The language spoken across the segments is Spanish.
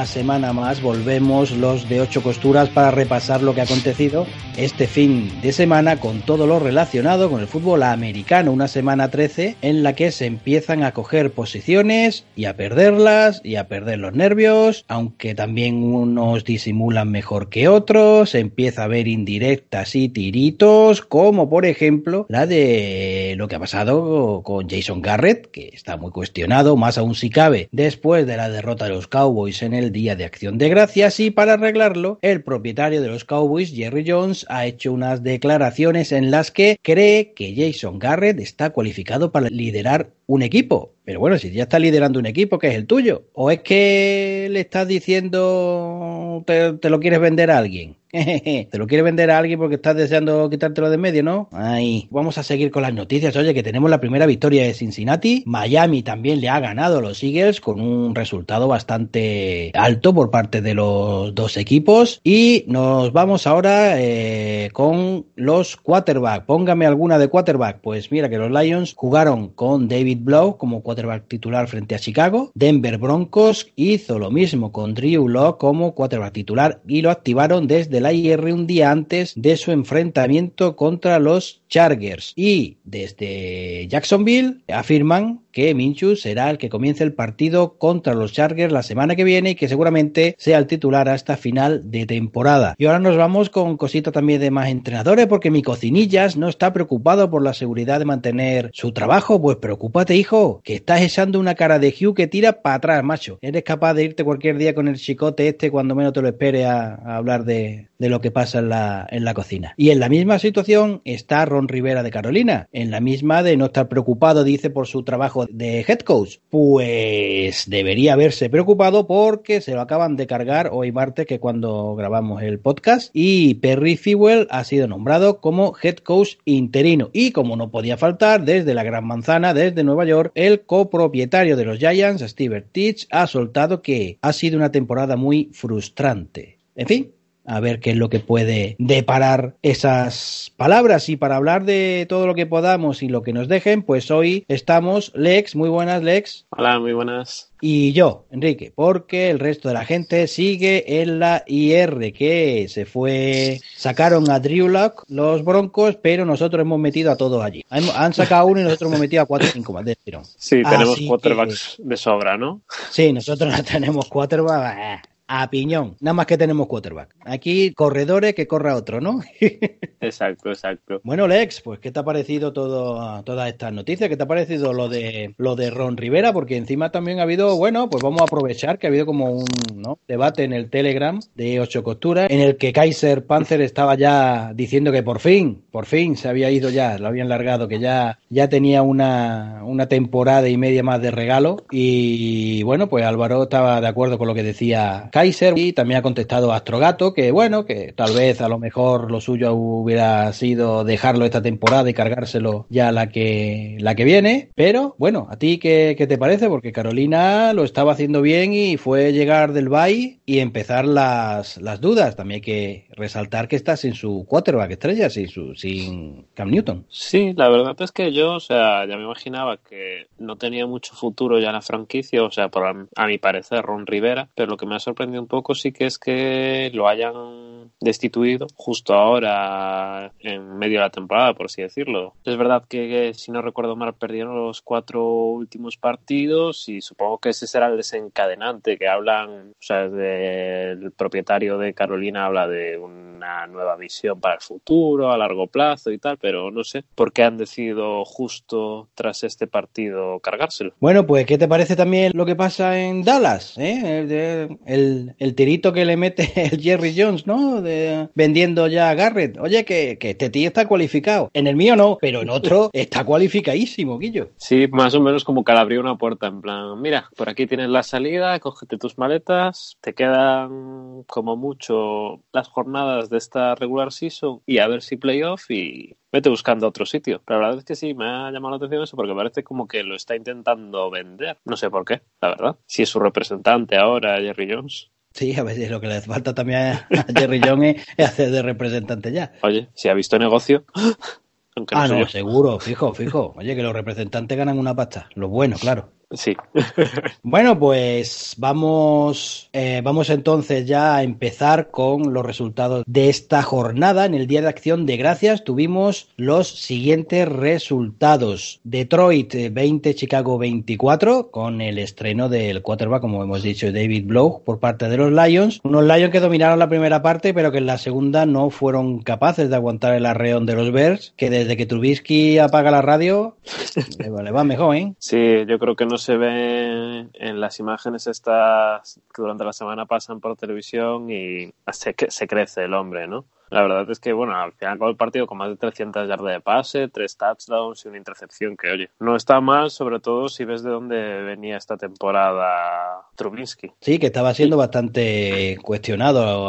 Una semana más volvemos los de ocho costuras para repasar lo que ha acontecido este fin de semana con todo lo relacionado con el fútbol americano. Una semana 13 en la que se empiezan a coger posiciones y a perderlas y a perder los nervios, aunque también unos disimulan mejor que otros. Se empieza a ver indirectas y tiritos, como por ejemplo la de lo que ha pasado con Jason Garrett, que está muy cuestionado, más aún si cabe, después de la derrota de los Cowboys en el Día de Acción de Gracias. Y para arreglarlo, el propietario de los Cowboys, Jerry Jones, ha hecho unas declaraciones en las que cree que Jason Garrett está cualificado para liderar un equipo. Pero bueno, si ya está liderando un equipo, que es el tuyo. ¿O es que le estás diciendo, te, te lo quieres vender a alguien? Te lo quiere vender a alguien porque estás deseando quitártelo de medio, ¿no? Ahí. Vamos a seguir con las noticias. Oye, que tenemos la primera victoria de Cincinnati. Miami también le ha ganado a los Eagles con un resultado bastante alto por parte de los dos equipos. Y nos vamos ahora eh, con los quarterback. Póngame alguna de quarterback. Pues mira que los Lions jugaron con David Blow como quarterback titular frente a Chicago. Denver Broncos hizo lo mismo con Drew Law como quarterback titular y lo activaron desde la IR un día antes de su enfrentamiento contra los Chargers. Y desde Jacksonville afirman que Minchu será el que comience el partido contra los Chargers la semana que viene y que seguramente sea el titular hasta final de temporada. Y ahora nos vamos con cosita también de más entrenadores porque mi cocinillas no está preocupado por la seguridad de mantener su trabajo. Pues preocúpate, hijo, que estás echando una cara de Hugh que tira para atrás, macho. Eres capaz de irte cualquier día con el chicote este cuando menos te lo espere a, a hablar de, de, lo que pasa en la, en la cocina. Y en la misma situación está Ron Rivera de Carolina, en la misma de no estar preocupado, dice, por su trabajo de head coach. Pues debería haberse preocupado porque se lo acaban de cargar hoy martes que cuando grabamos el podcast y Perry Fewell ha sido nombrado como head coach interino y como no podía faltar desde la Gran Manzana, desde Nueva York, el copropietario de los Giants, Steve Teach, ha soltado que ha sido una temporada muy frustrante. En fin, a ver qué es lo que puede deparar esas palabras. Y para hablar de todo lo que podamos y lo que nos dejen, pues hoy estamos Lex, muy buenas Lex. Hola, muy buenas. Y yo, Enrique, porque el resto de la gente sigue en la IR, que se fue, sacaron a Drew Lock los Broncos, pero nosotros hemos metido a todos allí. Han, han sacado uno y nosotros hemos metido a cuatro o cinco más de tirón. Sí, tenemos Así quarterbacks que... de sobra, ¿no? Sí, nosotros no tenemos quarterbacks a piñón. Nada más que tenemos quarterback. Aquí corredores que corra otro, ¿no? exacto, exacto. Bueno, Lex, pues ¿qué te ha parecido todo, todas estas noticias? ¿Qué te ha parecido lo de lo de Ron Rivera? Porque encima también ha habido, bueno, pues vamos a aprovechar que ha habido como un ¿no? debate en el Telegram de ocho costuras en el que Kaiser Panzer estaba ya diciendo que por fin, por fin se había ido ya, lo habían largado, que ya, ya tenía una, una temporada y media más de regalo. Y bueno, pues Álvaro estaba de acuerdo con lo que decía Kaiser y también ha contestado Astrogato que bueno, que tal vez a lo mejor lo suyo hubiera sido dejarlo esta temporada y cargárselo ya la que la que viene, pero bueno, ¿a ti qué, qué te parece? Porque Carolina lo estaba haciendo bien y fue llegar del bye y empezar las, las dudas. También hay que resaltar que está sin su quarterback estrella, sin, su, sin Cam Newton. Sí, la verdad es que yo, o sea, ya me imaginaba que no tenía mucho futuro ya en la franquicia, o sea, por a, a mi parecer, Ron Rivera, pero lo que me ha sorprendido un poco sí que es que lo hayan destituido justo ahora en medio de la temporada, por así decirlo. Es verdad que, si no recuerdo mal, perdieron los cuatro últimos partidos y supongo que ese será el desencadenante que hablan, o sea, el propietario de Carolina habla de una nueva visión para el futuro, a largo plazo y tal, pero no sé por qué han decidido justo tras este partido cargárselo. Bueno, pues, ¿qué te parece también lo que pasa en Dallas? Eh? El, el, el tirito que le mete el Jerry Jones, ¿no? De, vendiendo ya a Garrett. Oye, que, que, este tío está cualificado. En el mío no, pero en otro está cualificadísimo, Guillo. Sí, más o menos como que al abrir una puerta, en plan, mira, por aquí tienes la salida, cógete tus maletas, te quedan como mucho las jornadas de esta regular season y a ver si playoff y vete buscando otro sitio. Pero la verdad es que sí, me ha llamado la atención eso porque parece como que lo está intentando vender. No sé por qué, la verdad. Si es su representante ahora, Jerry Jones. Sí, a veces lo que le falta también a Jerry Jones es hacer de representante ya. Oye, si ha visto negocio. Aunque no ah, no, yo. seguro, fijo, fijo. Oye, que los representantes ganan una pasta. Lo bueno, claro. Sí. bueno, pues vamos, eh, vamos entonces ya a empezar con los resultados de esta jornada. En el Día de Acción de Gracias tuvimos los siguientes resultados. Detroit 20, Chicago 24, con el estreno del quarterback, como hemos dicho, David Blow por parte de los Lions. Unos Lions que dominaron la primera parte, pero que en la segunda no fueron capaces de aguantar el arreón de los Bears, que desde que Trubisky apaga la radio, le va mejor, ¿eh? Sí, yo creo que no se ve en las imágenes estas que durante la semana pasan por televisión y se, se crece el hombre, ¿no? La verdad es que, bueno, al final con el partido con más de 300 yardas de pase, tres touchdowns y una intercepción que, oye, no está mal, sobre todo si ves de dónde venía esta temporada Trubinsky. Sí, que estaba siendo bastante cuestionado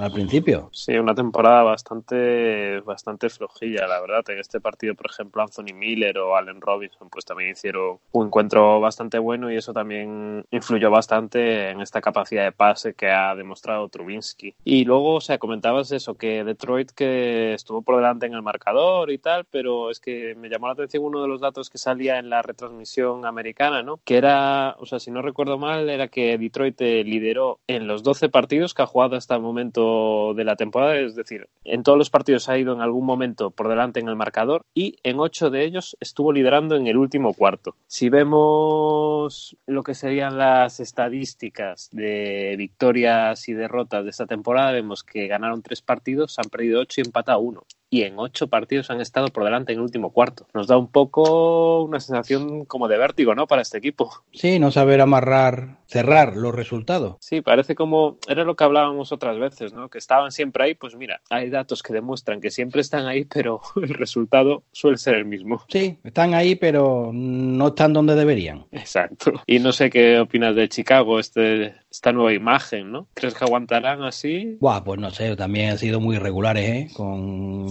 al principio. Sí, una temporada bastante, bastante flojilla, la verdad. En este partido, por ejemplo, Anthony Miller o Allen Robinson, pues también hicieron un encuentro bastante bueno y eso también influyó bastante en esta capacidad de pase que ha demostrado Trubinsky. Y luego, o sea, comentabas eso, que Detroit que estuvo por delante en el marcador y tal, pero es que me llamó la atención uno de los datos que salía en la retransmisión americana, ¿no? Que era, o sea, si no recuerdo mal, era que Detroit lideró en los 12 partidos que ha jugado hasta el momento de la temporada, es decir, en todos los partidos ha ido en algún momento por delante en el marcador y en 8 de ellos estuvo liderando en el último cuarto. Si vemos lo que serían las estadísticas de victorias y derrotas de esta temporada, vemos que ganaron tres partidos partidos han perdido 8 y empatado 1 y en ocho partidos han estado por delante en el último cuarto. Nos da un poco una sensación como de vértigo, ¿no? Para este equipo. Sí, no saber amarrar, cerrar los resultados. Sí, parece como, era lo que hablábamos otras veces, ¿no? Que estaban siempre ahí, pues mira, hay datos que demuestran que siempre están ahí, pero el resultado suele ser el mismo. Sí, están ahí, pero no están donde deberían. Exacto. Y no sé qué opinas de Chicago, este, esta nueva imagen, ¿no? ¿Crees que aguantarán así? Buah, pues no sé, también han sido muy regulares, ¿eh? Con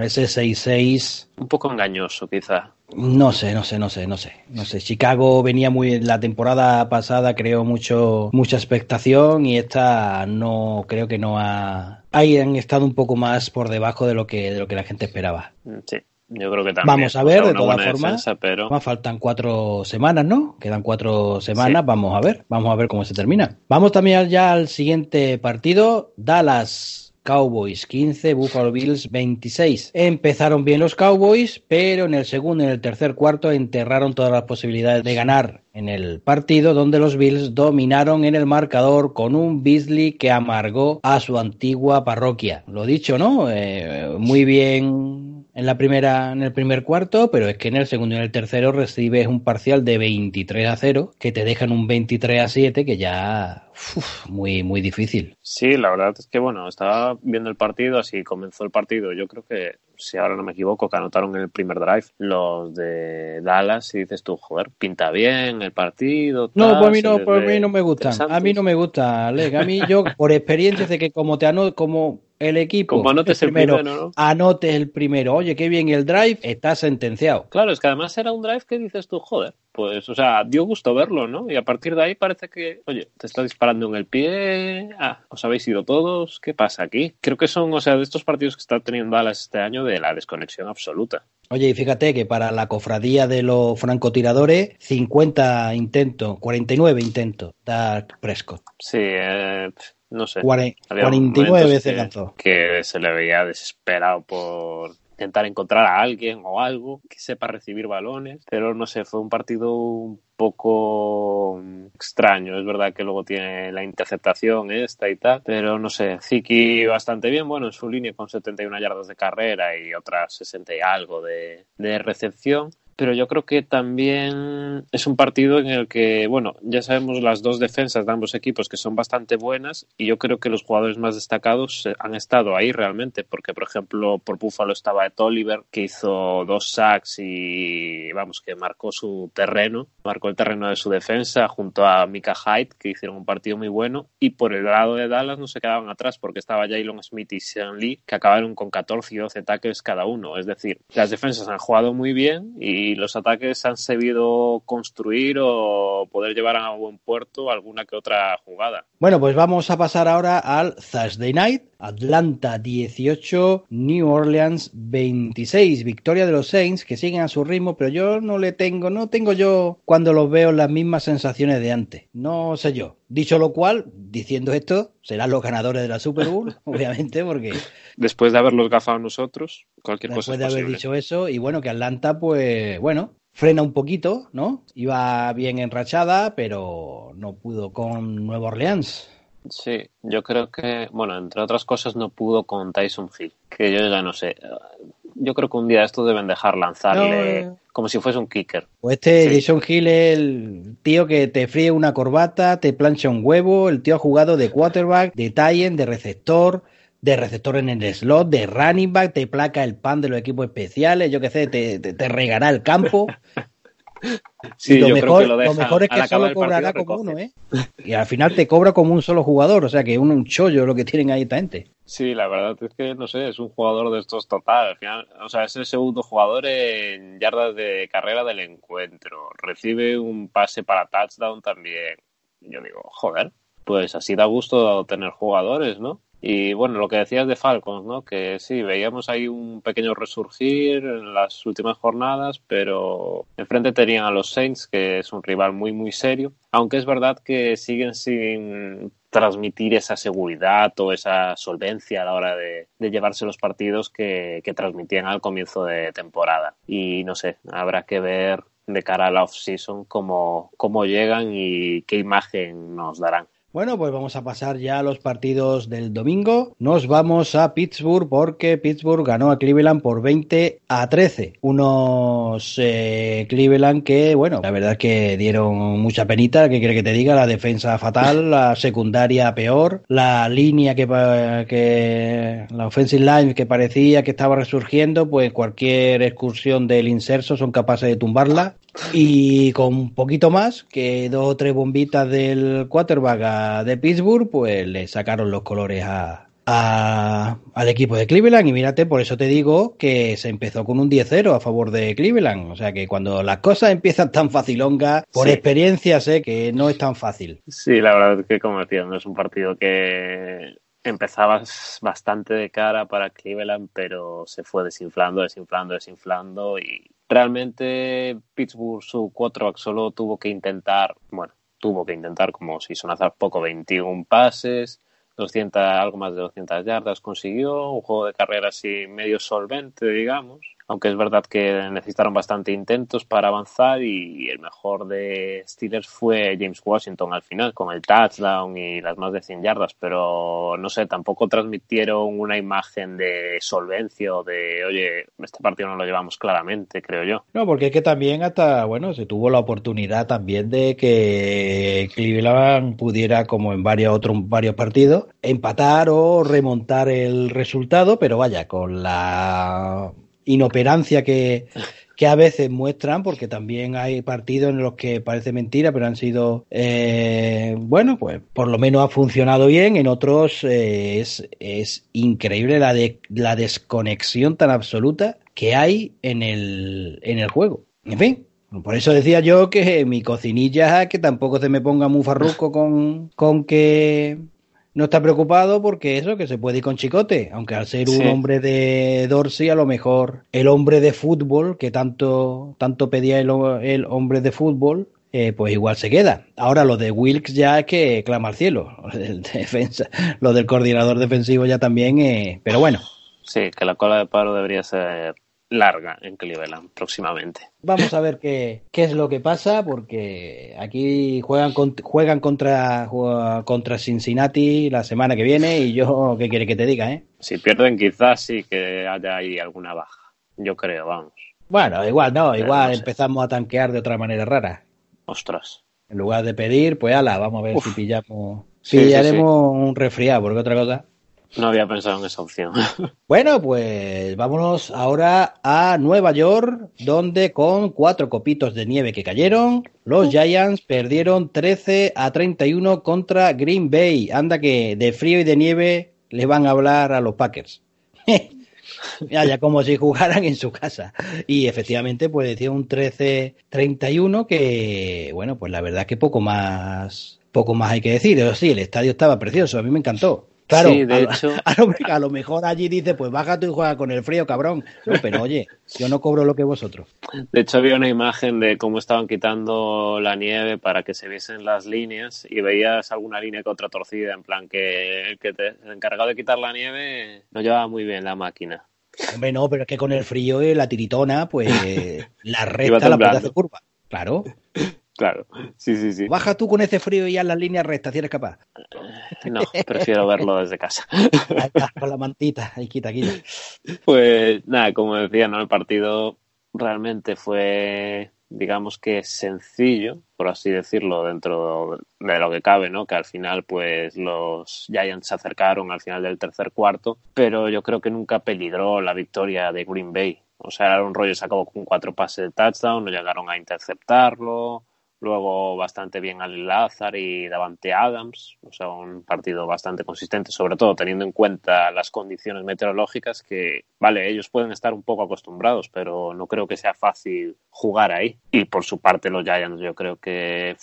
ese 6-6. Un poco engañoso, quizá. No sé, no sé, no sé, no sé. No sé. Chicago venía muy. La temporada pasada creó mucho, mucha expectación y esta no. Creo que no ha. Ahí han estado un poco más por debajo de lo que, de lo que la gente esperaba. Mm, sí. Yo creo que también. Vamos a ver, de todas formas. pero... Faltan cuatro semanas, ¿no? Quedan cuatro semanas. Vamos a ver. Vamos a ver cómo se termina. Vamos también ya al siguiente partido. Dallas Cowboys 15, Buffalo Bills 26. Empezaron bien los Cowboys, pero en el segundo y en el tercer cuarto enterraron todas las posibilidades de ganar en el partido donde los Bills dominaron en el marcador con un Beasley que amargó a su antigua parroquia. Lo dicho, ¿no? Eh, muy bien en la primera en el primer cuarto, pero es que en el segundo y en el tercero recibes un parcial de 23 a 0 que te dejan un 23 a 7 que ya muy muy difícil. Sí, la verdad es que bueno, estaba viendo el partido, así comenzó el partido. Yo creo que si ahora no me equivoco, que anotaron en el primer drive los de Dallas y dices tú, joder, pinta bien el partido. no, pues a mí no, pues a mí no me gusta. A mí no me gusta, Leg. A mí yo, por experiencia de que como te anoto, como el equipo Como anotes el primero, el primero anotes el primero, oye, qué bien el drive, está sentenciado. Claro, es que además era un drive que dices tú, joder, pues, o sea, dio gusto verlo, ¿no? Y a partir de ahí parece que, oye, te está disparando en el pie, ah, os habéis ido todos, ¿qué pasa aquí? Creo que son, o sea, de estos partidos que está teniendo Dallas este año de la desconexión absoluta. Oye, y fíjate que para la cofradía de los francotiradores, 50 intentos, 49 intentos, Dark Prescott. Sí, eh, no sé. 49 veces lanzó. Que se le veía desesperado por intentar encontrar a alguien o algo que sepa recibir balones, pero no sé, fue un partido un poco extraño. Es verdad que luego tiene la interceptación esta y tal, pero no sé, Ziki bastante bien, bueno, en su línea con 71 yardas de carrera y otras 60 y algo de, de recepción pero yo creo que también es un partido en el que, bueno, ya sabemos las dos defensas de ambos equipos que son bastante buenas y yo creo que los jugadores más destacados eh, han estado ahí realmente, porque por ejemplo por Buffalo estaba Ed Oliver que hizo dos sacks y vamos, que marcó su terreno, marcó el terreno de su defensa junto a Mika Hyde que hicieron un partido muy bueno y por el lado de Dallas no se quedaban atrás porque estaba Jalen Smith y Sean Lee que acabaron con 14 y 12 tackles cada uno, es decir, las defensas han jugado muy bien y los ataques han sabido construir o poder llevar a buen puerto alguna que otra jugada. Bueno, pues vamos a pasar ahora al Thursday Night. Atlanta 18, New Orleans 26. Victoria de los Saints que siguen a su ritmo, pero yo no le tengo, no tengo yo cuando los veo las mismas sensaciones de antes. No sé yo. Dicho lo cual, diciendo esto, serán los ganadores de la Super Bowl, obviamente, porque... Después de haberlos gafado nosotros, cualquier cosa Después de haber dicho eso, y bueno, que Atlanta, pues, bueno, frena un poquito, ¿no? Iba bien enrachada, pero no pudo con Nueva Orleans. Sí, yo creo que, bueno, entre otras cosas no pudo con Tyson Hill, que yo ya no sé. Yo creo que un día esto deben dejar lanzarle No, como si fuese un kicker. O este Sí. Jason Hill es el tío que te fríe una corbata, te plancha un huevo, el tío ha jugado de quarterback, de tie de receptor, de receptor en el slot, de running back, te placa el pan de los equipos especiales, yo qué sé, te, te, te regará el campo. Sí, lo yo mejor, creo que lo deja. lo mejor es que solo cobrará como recoge. uno, ¿eh? Y al final te cobra como un solo jugador, o sea que es un, un chollo lo que tienen ahí esta gente. Sí, la verdad es que no sé, es un jugador de estos total. Al final, o sea, es el segundo jugador en yardas de carrera del encuentro. Recibe un pase para touchdown también. Yo digo, joder, pues así da gusto tener jugadores, ¿no? Y bueno, lo que decías de Falcons, ¿no? Que sí, veíamos ahí un pequeño resurgir en las últimas jornadas, pero enfrente tenían a los Saints, que es un rival muy, muy serio. Aunque es verdad que siguen sin transmitir esa seguridad o esa solvencia a la hora de, llevarse los partidos que, que transmitían al comienzo de temporada. Y no sé, habrá que ver de cara a la off-season cómo, cómo llegan y qué imagen nos darán. Bueno, pues vamos a pasar ya a los partidos del domingo. Nos vamos a Pittsburgh porque Pittsburgh ganó a Cleveland por 20 a 13. Unos eh, Cleveland que, bueno, la verdad es que dieron mucha penita, que quiere que te diga, la defensa fatal, la secundaria peor, la línea que, que la offensive line que parecía que estaba resurgiendo, pues cualquier excursión del inserso son capaces de tumbarla. Y con un poquito más, que dos o tres bombitas del quarterback de Pittsburgh, pues le sacaron los colores a, a- al equipo de Cleveland. Y mírate, por eso te digo que se empezó con un 10-0 a favor de Cleveland. O sea que cuando las cosas empiezan tan facilongas, por Sí. experiencia sé que no es tan fácil. Sí, la verdad es que, como decía, no es un partido que empezaba bastante de cara para Cleveland, pero se fue desinflando, desinflando, desinflando y realmente Pittsburgh, su quarterback, solo tuvo que intentar, bueno, tuvo que intentar, como si son hace poco, 21 pases, 200, algo más de 200 yardas consiguió, un juego de carrera así medio solvente, digamos, aunque es verdad que necesitaron bastante intentos para avanzar y el mejor de Steelers fue James Washington al final, con el touchdown y las más de 100 yardas, pero no sé, tampoco transmitieron una imagen de solvencia o de, oye, este partido no lo llevamos claramente, creo yo. No, porque es que también hasta, bueno, se tuvo la oportunidad también de que Cleveland pudiera, como en varios otros varios partidos, empatar o remontar el resultado, pero vaya, con la inoperancia que, que a veces muestran, porque también hay partidos en los que parece mentira, pero han sido, eh, bueno, pues por lo menos ha funcionado bien, en otros eh, es, es increíble la, de, la desconexión tan absoluta que hay en el, en el juego. En fin, por eso decía yo que mi cocinilla, que tampoco se me ponga muy farruco con, con que no está preocupado porque eso, que se puede ir con chicote, aunque al ser un Sí. hombre de Dorsey, a lo mejor el hombre de fútbol, que tanto, tanto pedía el, el hombre de fútbol, eh, pues igual se queda. Ahora lo de Wilkes ya es que clama al cielo, lo del defensa, lo del coordinador defensivo ya también, eh, pero bueno, Sí, que la cola de paro debería ser larga en Cleveland próximamente. Vamos a ver qué, qué es lo que pasa, porque aquí juegan, con- juegan contra, contra Cincinnati la semana que viene y yo, ¿qué quiere que te diga, eh? Si pierden, quizás sí que haya ahí alguna baja. Yo creo, vamos. Bueno, igual no, igual no sé. empezamos a tanquear de otra manera rara. Ostras. En lugar de pedir, pues ala, vamos a ver Uf. si pillamos, Sí, sí, pillaremos un resfriado, porque otra cosa. No había pensado en esa opción. Bueno, pues vámonos ahora a Nueva York, donde con cuatro copitos de nieve que cayeron, los Giants perdieron 13 a 31 contra Green Bay. Anda que de frío y de nieve le van a hablar a los Packers. Ya, ya como si jugaran en su casa. Y efectivamente, pues decía un 13-31 que, bueno, pues la verdad que poco más, poco más hay que decir. Pero sí, el estadio estaba precioso, a mí me encantó. Claro, de a, hecho... a, lo, mejor allí dice, pues baja tú y juega con el frío, cabrón. pero oye, yo no cobro lo que vosotros. De hecho, había una imagen de cómo estaban quitando la nieve para que se viesen las líneas y veías alguna línea que otra torcida, en plan que, que te, el encargado de quitar la nieve no llevaba muy bien la máquina. Hombre, no, pero es que con el frío y la tiritona, pues la recta la puede hacer curva. Claro. Claro, sí, sí, sí. Baja tú con ese frío y haz las líneas rectas, si eres capaz. No, prefiero verlo desde casa. con la mantita, ahí quita, quita. Pues nada, como decía, ¿no? El partido realmente fue, digamos que sencillo, por así decirlo, dentro de lo que cabe, ¿no? Que al final, pues los Giants se acercaron al final del tercer cuarto, pero yo creo que nunca peligró la victoria de Green Bay. O sea, Aaron Rodgers acabó con cuatro pases de touchdown, no llegaron a interceptarlo luego bastante bien al Lázaro y Davante Adams, o sea, un partido bastante consistente, sobre todo teniendo en cuenta las condiciones meteorológicas que, vale, ellos pueden estar un poco acostumbrados, pero no creo que sea fácil jugar ahí. Y por su parte los Giants, yo creo que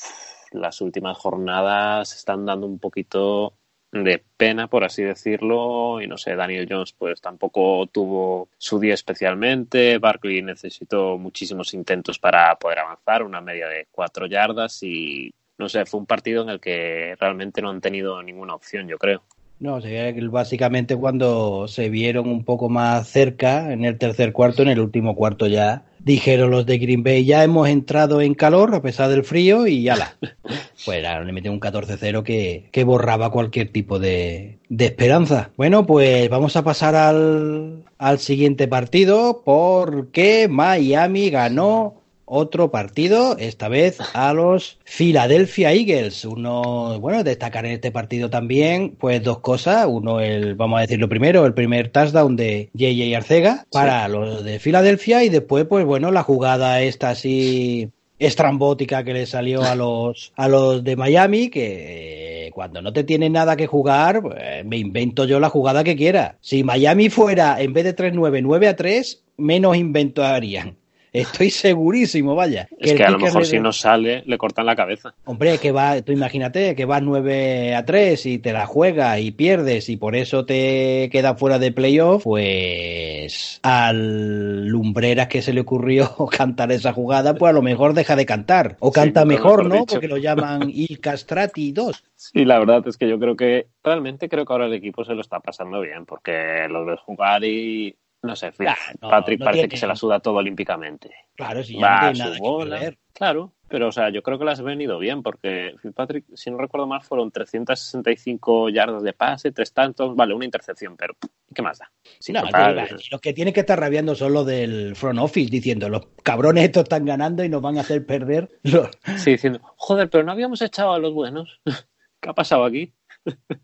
las últimas jornadas están dando un poquito de pena, por así decirlo, y no sé, Daniel Jones pues tampoco tuvo su día especialmente, Barkley necesitó muchísimos intentos para poder avanzar, una media de cuatro yardas y no sé, fue un partido en el que realmente no han tenido ninguna opción, yo creo. No, básicamente cuando se vieron un poco más cerca, en el tercer cuarto, en el último cuarto ya, dijeron los de Green Bay, ya hemos entrado en calor a pesar del frío y ya la. Pues le metió un 14-0 que, que, borraba cualquier tipo de, de, esperanza. Bueno, pues vamos a pasar al, al siguiente partido porque Miami ganó otro partido, esta vez a los Philadelphia Eagles. Uno, bueno, destacar en este partido también, pues dos cosas. Uno, el, vamos a decir lo primero, el primer touchdown de JJ Arcega para los de Filadelfia y después, pues bueno, la jugada esta así estrambótica que le salió a los, a los de Miami, que cuando no te tiene nada que jugar, pues, me invento yo la jugada que quiera. Si Miami fuera, en vez de 3-9, 9 a 3, menos invento harían. Estoy segurísimo, vaya. es que a lo mejor si no sale, le cortan la cabeza. Hombre, que va, tú imagínate que vas 9 a 3 y te la juegas y pierdes y por eso te queda fuera de playoff, pues al Lumbreras que se le ocurrió cantar esa jugada, pues a lo mejor deja de cantar. O canta mejor, ¿no? Porque lo llaman Il Castrati 2. Sí, la verdad es que yo creo que realmente creo que ahora el equipo se lo está pasando bien, porque lo ves jugar y no sé, Patrick parece que se la suda todo olímpicamente. Claro, si ya no tiene nada Claro, pero o sea, yo creo que las ha venido bien porque Patrick, si no recuerdo mal, fueron 365 yardas de pase, tres tantos, vale, una intercepción, pero ¿qué más da? los que tienen que estar rabiando son los del front office diciendo, los cabrones estos están ganando y nos van a hacer perder. Sí, diciendo, joder, pero no habíamos echado a los buenos. ¿Qué ha pasado aquí?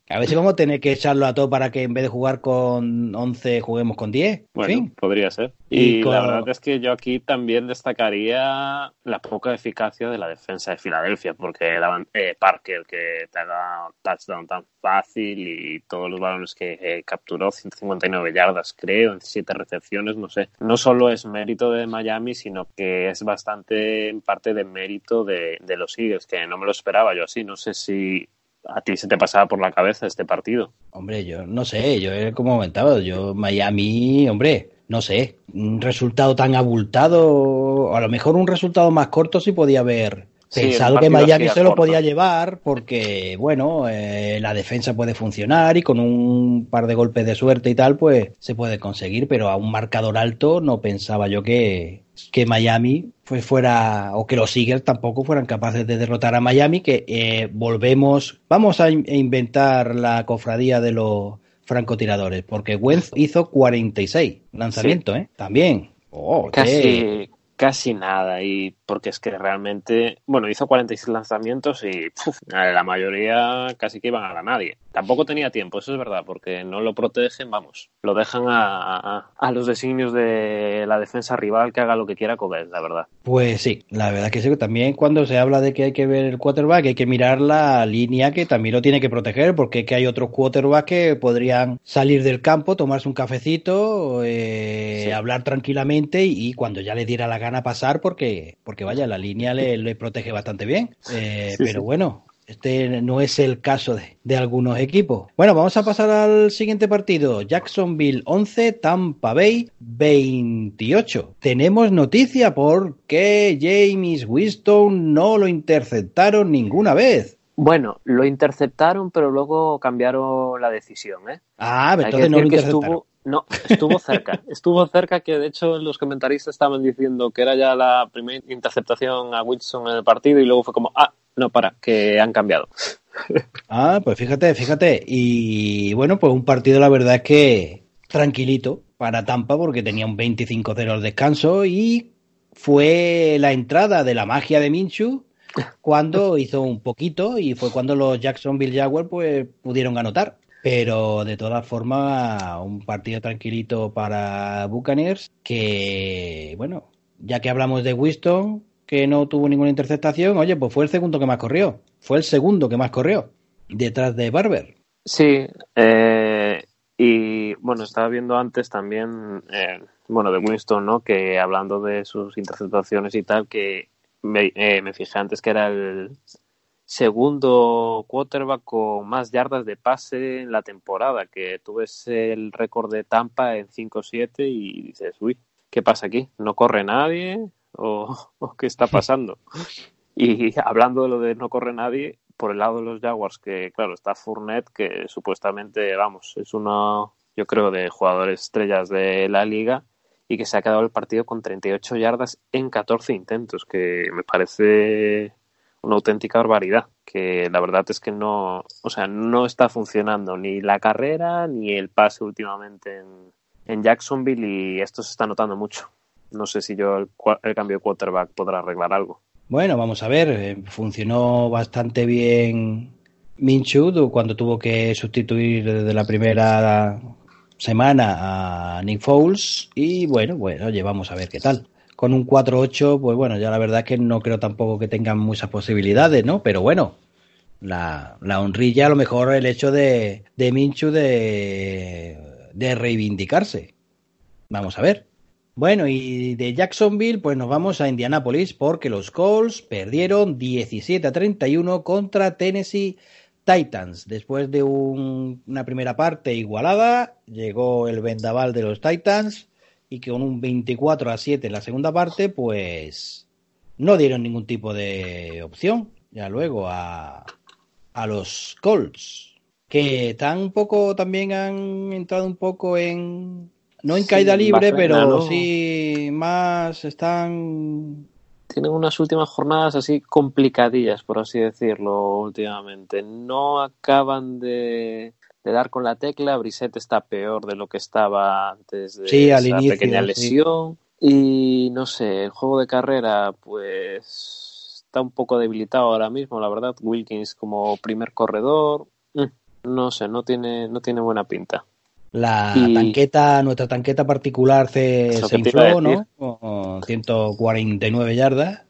A ver si vamos a tener que echarlo a todo para que en vez de jugar con 11 juguemos con 10. Bueno, podría ser. Y, la verdad es que yo aquí también destacaría la poca eficacia de la defensa de Filadelfia, porque eh, Parker que te da touchdown tan fácil y todos los balones que eh, capturó, 159 yardas creo, en 7 recepciones, no sé. No solo es mérito de Miami, sino que es bastante en parte de mérito de, de los Eagles, que no me lo esperaba yo así. No sé si a ti se te pasaba por la cabeza este partido? Hombre, yo no sé, yo como comentaba, yo Miami, hombre, no sé, un resultado tan abultado, a lo mejor un resultado más corto sí podía haber pensado que Miami se lo podía llevar porque, bueno, eh, la defensa puede funcionar y con un par de golpes de suerte y tal, pues se puede conseguir, pero a un marcador alto no pensaba yo que, que Miami pues fuera, o que los Eagles tampoco fueran capaces de derrotar a Miami, que eh, volvemos, vamos a inventar la cofradía de los francotiradores, porque Wentz hizo 46 lanzamientos, ¿eh? También. Oh, casi, casi nada y porque es que realmente, bueno, hizo 46 lanzamientos y la mayoría casi que iban a la nadie. Tampoco tenía tiempo, eso es verdad, porque no lo protegen, vamos, lo dejan a, a, los designios de la defensa rival que haga lo que quiera él, la verdad. Pues sí, la verdad que sí, que también cuando se habla de que hay que ver el quarterback, hay que mirar la línea que también lo tiene que proteger, porque que hay otros quarterbacks que podrían salir del campo, tomarse un cafecito, eh, hablar tranquilamente y, cuando ya le diera la gana pasar, porque, porque vaya, la línea le, le protege bastante bien. Eh, pero bueno, Este no es el caso de, de, algunos equipos. Bueno, vamos a pasar al siguiente partido. Jacksonville 11, Tampa Bay 28. Tenemos noticia porque James Winston no lo interceptaron ninguna vez. Bueno, lo interceptaron, pero luego cambiaron la decisión, ¿eh? Ah, entonces no lo interceptaron. Estuvo, no, estuvo cerca. estuvo cerca que, de hecho, los comentaristas estaban diciendo que era ya la primera interceptación a Wilson en el partido y luego fue como, ah, no, para, que han cambiado. ah, pues fíjate, fíjate. Y bueno, pues un partido, la verdad es que tranquilito para Tampa porque tenía un 25-0 al descanso y fue la entrada de la magia de Minshew cuando hizo un poquito y fue cuando los Jacksonville Jaguars pues pudieron anotar. Pero de todas formas, un partido tranquilito para Buccaneers que, bueno, ya que hablamos de Winston, que no tuvo ninguna interceptación, oye, pues fue el segundo que más corrió. Fue el segundo que más corrió, detrás de Barber. Sí, eh, y bueno, estaba viendo antes también, eh, bueno, de Winston, ¿no? Que hablando de sus interceptaciones y tal, que me, eh, me fijé antes que era el segundo quarterback con más yardas de pase en la temporada, que tú ves el récord de Tampa en 5-7 y dices, uy, ¿qué pasa aquí? ¿No corre nadie? ¿O, qué está pasando? y hablando de lo de no corre nadie, por el lado de los Jaguars, que claro, está Fournette, que supuestamente, vamos, es uno, yo creo, de jugadores estrellas de la liga y que se ha quedado el partido con 38 yardas en 14 intentos, que me parece una auténtica barbaridad, que la verdad es que no, o sea, no está funcionando ni la carrera ni el pase últimamente en, Jacksonville y esto se está notando mucho. No sé si yo el, el cambio de quarterback podrá arreglar algo. Bueno, vamos a ver, eh, funcionó bastante bien Minshew cuando tuvo que sustituir desde la primera semana a Nick Foles y bueno, bueno, oye, vamos a ver qué tal. Con un 4-8, pues bueno, ya la verdad es que no creo tampoco que tengan muchas posibilidades, ¿no? Pero bueno, la, la honrilla, a lo mejor el hecho de, de Minchu de, de reivindicarse. Vamos a ver. Bueno, y de Jacksonville, pues nos vamos a Indianapolis porque los Colts perdieron 17 a 31 contra Tennessee Titans. Después de un, una primera parte igualada, llegó el vendaval de los Titans y que con un 24 a 7 en la segunda parte, pues no dieron ningún tipo de opción ya luego a, a los Colts, que tan un poco también han entrado un poco en no en caída libre, pero ¿no? sí más están tienen unas últimas jornadas así complicadillas, por así decirlo, últimamente. No acaban de, de dar con la tecla. Brissette está peor de lo que estaba antes de sí, esa inicio, pequeña lesión. Sí. Y no sé, el juego de carrera, pues está un poco debilitado ahora mismo, la verdad. Wilkins como primer corredor, mm, no sé, no tiene, no tiene buena pinta. La y... tanqueta, nuestra tanqueta particular se, se infló, ¿no? Con 149 yardas.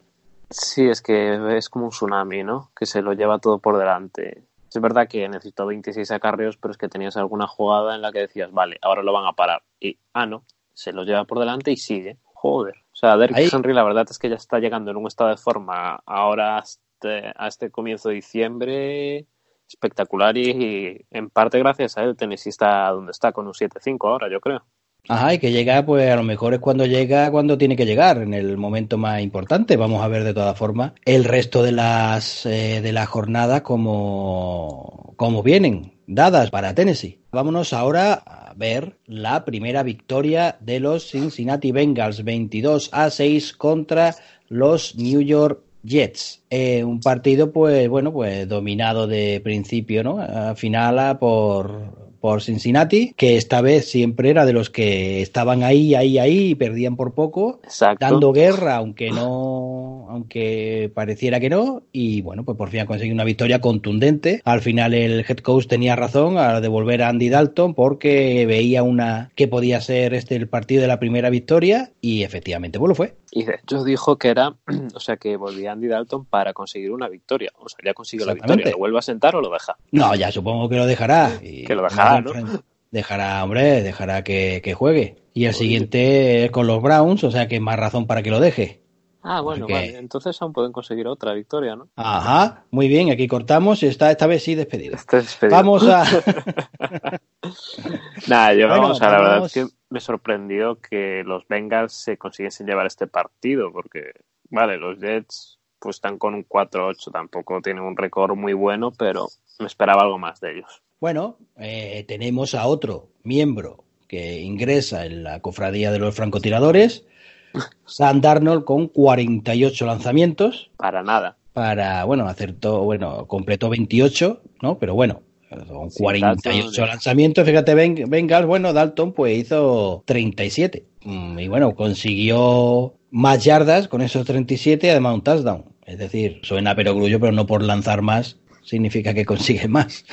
Sí, es que es como un tsunami, ¿no? Que se lo lleva todo por delante. Es verdad que necesitó 26 acarreos, pero es que tenías alguna jugada en la que decías, vale, ahora lo van a parar. Y, ah, no, se lo lleva por delante y sigue. Joder. O sea, Derrick Ahí... Henry, la verdad es que ya está llegando en un estado de forma ahora hasta, a este comienzo de diciembre espectacular y, y, en parte gracias a él Tennessee está donde está con un 7-5 ahora, yo creo. Ajá, y que llega, pues a lo mejor es cuando llega, cuando tiene que llegar, en el momento más importante. Vamos a ver de todas formas el resto de las eh, de la jornada como, como vienen, dadas para Tennessee. Vámonos ahora a ver la primera victoria de los Cincinnati Bengals, 22 a 6 contra los New York Jets. Eh, un partido, pues, bueno, pues dominado de principio, ¿no? A final por, por Cincinnati, que esta vez siempre era de los que estaban ahí, ahí, ahí y perdían por poco, Exacto. dando guerra, aunque no, aunque pareciera que no, y bueno, pues por fin ha conseguido una victoria contundente. Al final el head coach tenía razón a devolver a Andy Dalton porque veía una que podía ser este el partido de la primera victoria y efectivamente pues lo fue. Y de hecho dijo que era, o sea, que volvía Andy Dalton para conseguir una victoria. O sea, ya consiguió la victoria. ¿Lo vuelve a sentar o lo deja? No, ya supongo que lo dejará. Y que lo dejará, ¿no? Dejará, hombre, dejará que, que, juegue. Y el siguiente es con los Browns, o sea que más razón para que lo deje. Ah, bueno, vale. Entonces aún pueden conseguir otra victoria, ¿no? Ajá, muy bien. Aquí cortamos y esta, esta vez sí despedido. despedido. Vamos a... Nada, yo vamos a la verdad es que me sorprendió que los Bengals se consiguiesen llevar este partido, porque, vale, los Jets pues están con un 4-8, tampoco tienen un récord muy bueno, pero me esperaba algo más de ellos. Bueno, eh, tenemos a otro miembro que ingresa en la cofradía de los francotiradores, Sam Darnold con 48 lanzamientos. Para nada. Para, bueno, acertó, bueno, completó 28, ¿no? Pero bueno, con 48 lanzamientos. Fíjate, Bengals, bueno, Dalton pues hizo 37. Mm, y bueno, consiguió más yardas con esos 37, además un touchdown. Es decir, suena perogrullo, pero no por lanzar más significa que consigue más.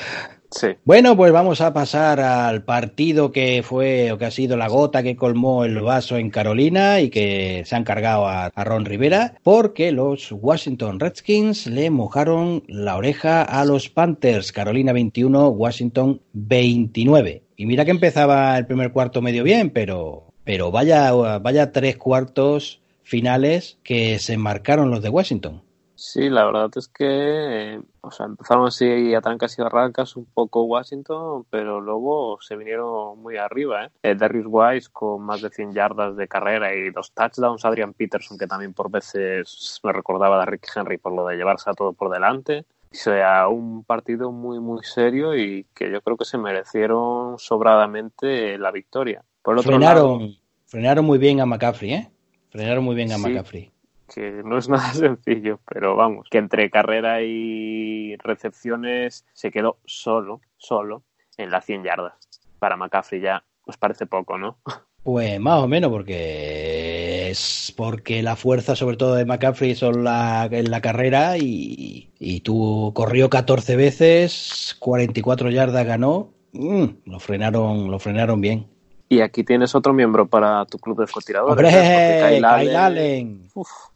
Bueno, pues vamos a pasar al partido que fue o que ha sido la gota que colmó el vaso en Carolina y que se han cargado a, Ron Rivera porque los Washington Redskins le mojaron la oreja a los Panthers. Carolina 21, Washington 29. Y mira que empezaba el primer cuarto medio bien, pero, pero vaya, vaya tres cuartos finales que se marcaron los de Washington. Sí, la verdad es que o sea, empezaron así a trancas y barrancas un poco Washington, pero luego se vinieron muy arriba. ¿eh? eh Darius Wise con más de 100 yardas de carrera y dos touchdowns. Adrian Peterson, que también por veces me recordaba a Rick Henry por lo de llevarse a todo por delante. O sea, un partido muy, muy serio y que yo creo que se merecieron sobradamente la victoria. Por otro frenaron, lado, frenaron muy bien a McCaffrey, ¿eh? Frenaron muy bien a McCaffrey que no es nada sencillo, pero vamos, que entre carrera y recepciones se quedó solo, solo, en las 100 yardas. Para McCaffrey ya os parece poco, ¿no? Pues más o menos, porque es porque la fuerza, sobre todo de McCaffrey, son la, en la carrera y, y tú corrió 14 veces, 44 yardas ganó, mm, lo frenaron, lo frenaron bien. Y aquí tienes otro miembro para tu club de tiradores. ¡Hombre! Kyle Allen.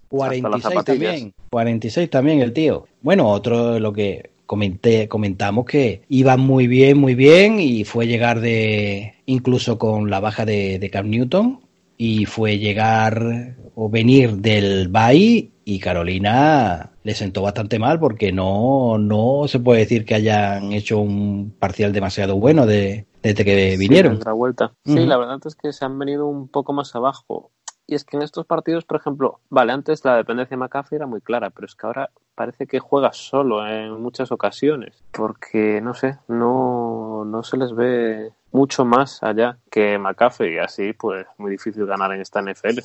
46 también. 46 también el tío. Bueno, otro de lo que comenté, comentamos que iba muy bien, muy bien y fue llegar de incluso con la baja de, de Cam Newton y fue llegar o venir del Bay y Carolina le sentó bastante mal porque no, no se puede decir que hayan hecho un parcial demasiado bueno de, desde que vinieron. Sí, vuelta. Sí, la verdad es que se han venido un poco más abajo. Y es que en estos partidos, por ejemplo, vale, antes la dependencia de McCaffrey era muy clara, pero es que ahora parece que juega solo en muchas ocasiones, porque no sé, no, no se les ve mucho más allá que McCaffrey y así pues muy difícil ganar en esta NFL.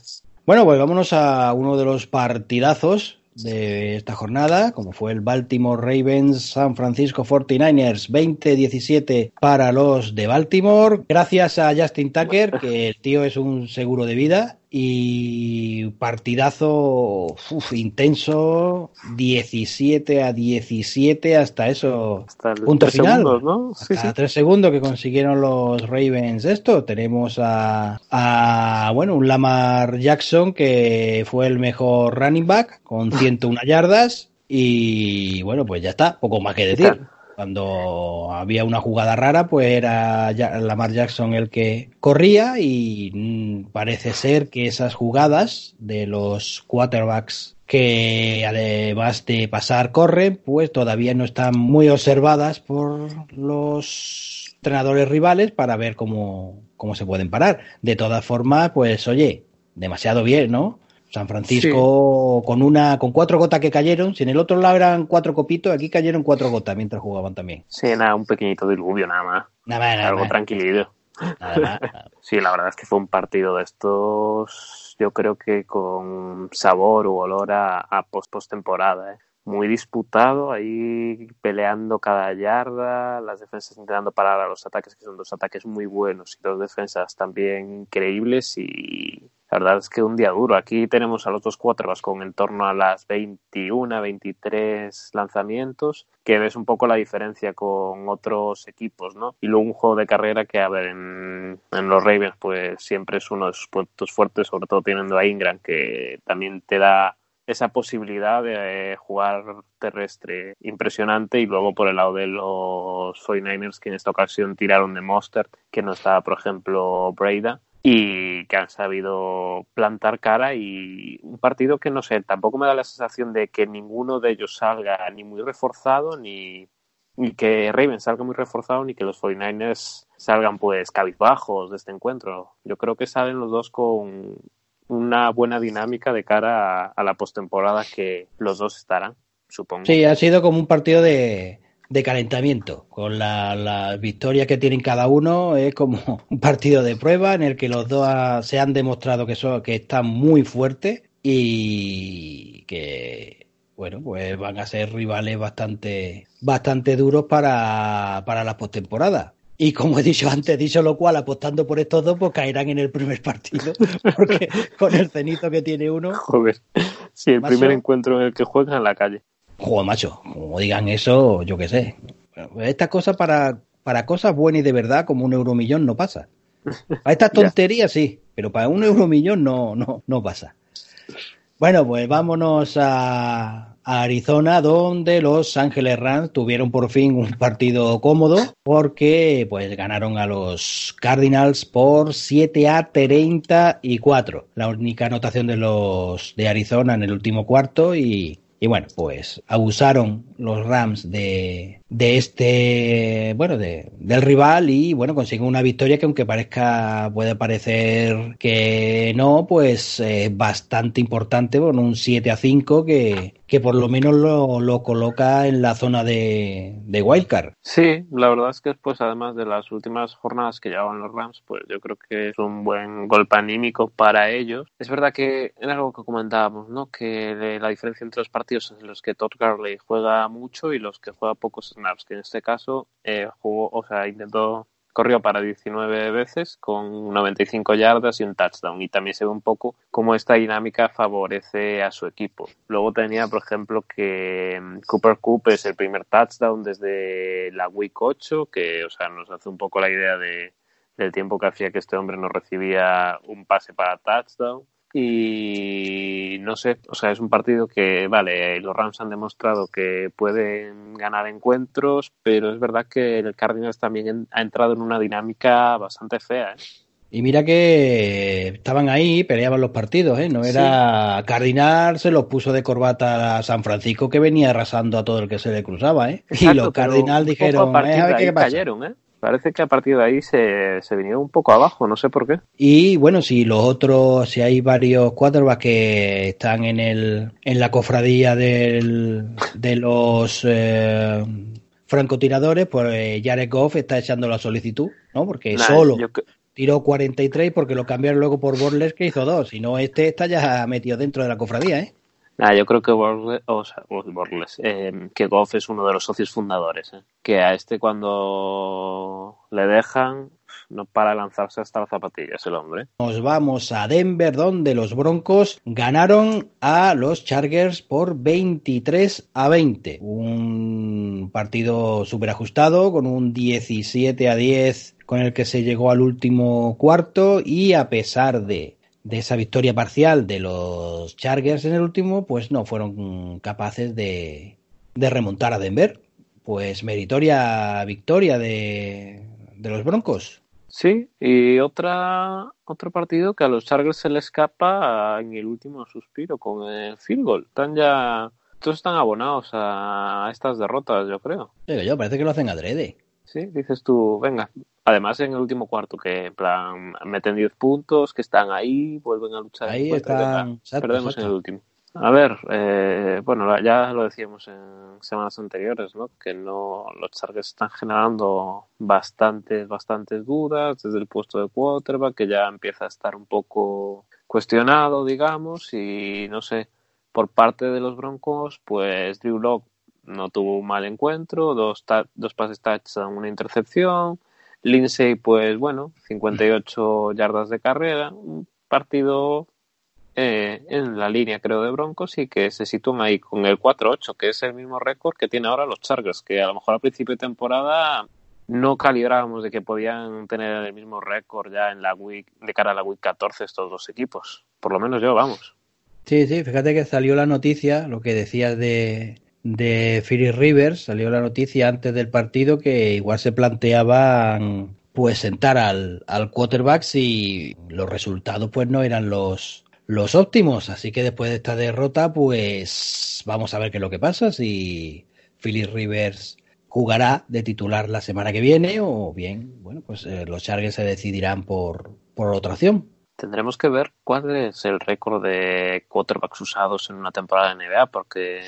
Bueno, pues vámonos a uno de los partidazos de esta jornada, como fue el Baltimore Ravens San Francisco 49ers 20-17 para los de Baltimore. Gracias a Justin Tucker, que el tío es un seguro de vida y partidazo intenso 17 a 17 hasta eso hasta el punto final. segundos, ¿no? hasta tres segundos que consiguieron los Ravens esto. Tenemos a, a, bueno un Lamar Jackson que fue el mejor running back con 101 yardas y bueno pues ya está poco más que decir cuando había una jugada rara, pues era Lamar Jackson el que corría y mm, parece ser que esas jugadas de los quarterbacks que además de pasar corren, pues todavía no están muy observadas por los entrenadores rivales para ver cómo, cómo se pueden parar. De todas formas, pues oye, demasiado bien, ¿no? San Francisco con una con cuatro gotas que cayeron, si en el otro lado eran cuatro copitos, aquí cayeron cuatro gotas mientras jugaban también. Sí, nada, un pequeñito diluvio nada más. Nada más, nada Algo tranquilito. sí, la verdad es que fue un partido de estos, yo creo que con sabor u olor a, a post temporada, ¿eh? muy disputado, ahí peleando cada yarda, las defensas intentando parar a los ataques, que son dos ataques muy buenos, y dos defensas también increíbles y la verdad es que un día duro. Aquí tenemos a los dos quarterbacks con en torno a las 21, 23 lanzamientos, que ves un poco la diferencia con otros equipos, ¿no? Y luego un juego de carrera que, a ver, en, los Ravens, pues siempre es uno de sus puntos fuertes, sobre todo teniendo a Ingram, que también te da esa posibilidad de jugar terrestre impresionante y luego por el lado de los 49ers que en esta ocasión tiraron de Monster que no estaba por ejemplo Breda y que han sabido plantar cara y un partido que no sé, tampoco me da la sensación de que ninguno de ellos salga ni muy reforzado ni, ni que Raven salga muy reforzado ni que los 49ers salgan pues cabizbajos de este encuentro. Yo creo que salen los dos con una buena dinámica de cara a, la postemporada que los dos estarán, supongo. Sí, ha sido como un partido de, de calentamiento. Con la, victoria que tienen cada uno, es como un partido de prueba en el que los dos se han demostrado que, son, que están muy fuertes y que, bueno, pues van a ser rivales bastante, bastante duros para, para la postemporada. Y como he dicho antes, dicho lo cual, apostando por estos dos, pues caerán en el primer partido. Porque con el cenito que tiene uno. Joder. Sí, el primer encuentro en el que juegan en la calle. Joder, macho, como digan eso, yo qué sé. Estas cosas para, para cosas buenas y de verdad, como un euromillón, no pasa. Para estas tonterías sí, pero para un euromillón no, no, no pasa. Bueno, pues vámonos a, Arizona, donde los Ángeles Rams tuvieron por fin un partido cómodo, porque pues ganaron a los Cardinals por 7 a 34. La única anotación de los de Arizona en el último cuarto y y bueno, pues abusaron los Rams de, de este, bueno, de, del rival y bueno, consiguen una victoria que aunque parezca, puede parecer que no, pues es bastante importante, con un 7 a 5 que, que por lo menos lo, lo coloca en la zona de, de wildcard. Sí, la verdad es que pues además de las últimas jornadas que llevaban los Rams, pues yo creo que es un buen golpe anímico para ellos. Es verdad que era algo que comentábamos, ¿no? Que la diferencia entre los partidos en los que Todd Garley juega mucho y los que juega pocos snaps, que en este caso eh, jugó, o sea, intentó corrió para 19 veces con 95 yardas y un touchdown. Y también se ve un poco cómo esta dinámica favorece a su equipo. Luego tenía, por ejemplo, que mm, Cooper Coop es el primer touchdown desde la Week 8, que o sea, nos hace un poco la idea de, del tiempo que hacía que este hombre no recibía un pase para touchdown. Y no sé, o sea, es un partido que, vale, los Rams han demostrado que pueden ganar encuentros, pero es verdad que el Cardinals también ha entrado en una dinámica bastante fea. ¿eh? Y mira que estaban ahí, peleaban los partidos, ¿eh? No era Cardinal, se los puso de corbata a San Francisco que venía arrasando a todo el que se le cruzaba, ¿eh? y los Cardinal dijeron, eh, qué cayeron, ¿eh? Parece que a partir de ahí se, se vinieron un poco abajo, no sé por qué. Y bueno, si los otros, si hay varios quarterbacks que están en el en la cofradía del, de los eh, francotiradores, pues Jared Goff está echando la solicitud, ¿no? Porque solo tiró 43 porque lo cambiaron luego por Borles que hizo dos. Si no, este está ya metido dentro de la cofradía, ¿eh? Yo creo que Borles, o sea, eh, que Goff es uno de los socios fundadores. Eh. Que a este cuando le dejan no para lanzarse hasta las zapatillas el hombre. Nos vamos a Denver donde los Broncos ganaron a los Chargers por 23 a 20. Un partido súper ajustado con un 17 a 10 con el que se llegó al último cuarto y a pesar de de esa victoria parcial de los Chargers en el último, pues no fueron capaces de, de remontar a Denver. Pues meritoria victoria de, de los Broncos. Sí, y otra otro partido que a los Chargers se le escapa en el último suspiro con el field goal. Están ya todos están abonados a estas derrotas, yo creo. Yo parece que lo hacen adrede. Sí, dices tú, venga. Además, en el último cuarto, que en plan meten 10 puntos, que están ahí, vuelven a luchar. Ahí están. perdemos en el último. A ver, eh, bueno, ya lo decíamos en semanas anteriores, ¿no? Que no los Chargers están generando bastantes, bastantes dudas desde el puesto de quarterback, que ya empieza a estar un poco cuestionado, digamos, y no sé, por parte de los Broncos, pues Drew Locke no tuvo un mal encuentro, dos, dos pases touchdown, una intercepción. Lindsay, pues bueno, 58 yardas de carrera, un partido eh, en la línea, creo, de Broncos y que se sitúan ahí con el 4-8, que es el mismo récord que tiene ahora los Chargers, que a lo mejor a principio de temporada no calibrábamos de que podían tener el mismo récord ya en la week, de cara a la Week 14 estos dos equipos. Por lo menos yo, vamos. Sí, sí, fíjate que salió la noticia, lo que decías de, de Philly Rivers, salió la noticia antes del partido que igual se planteaban pues sentar al, al quarterback si los resultados pues no eran los, los óptimos. Así que después de esta derrota, pues vamos a ver qué es lo que pasa, si Philip Rivers jugará de titular la semana que viene o bien, bueno, pues eh, los Chargers se decidirán por, por otra opción. Tendremos que ver cuál es el récord de quarterbacks usados en una temporada de NBA, porque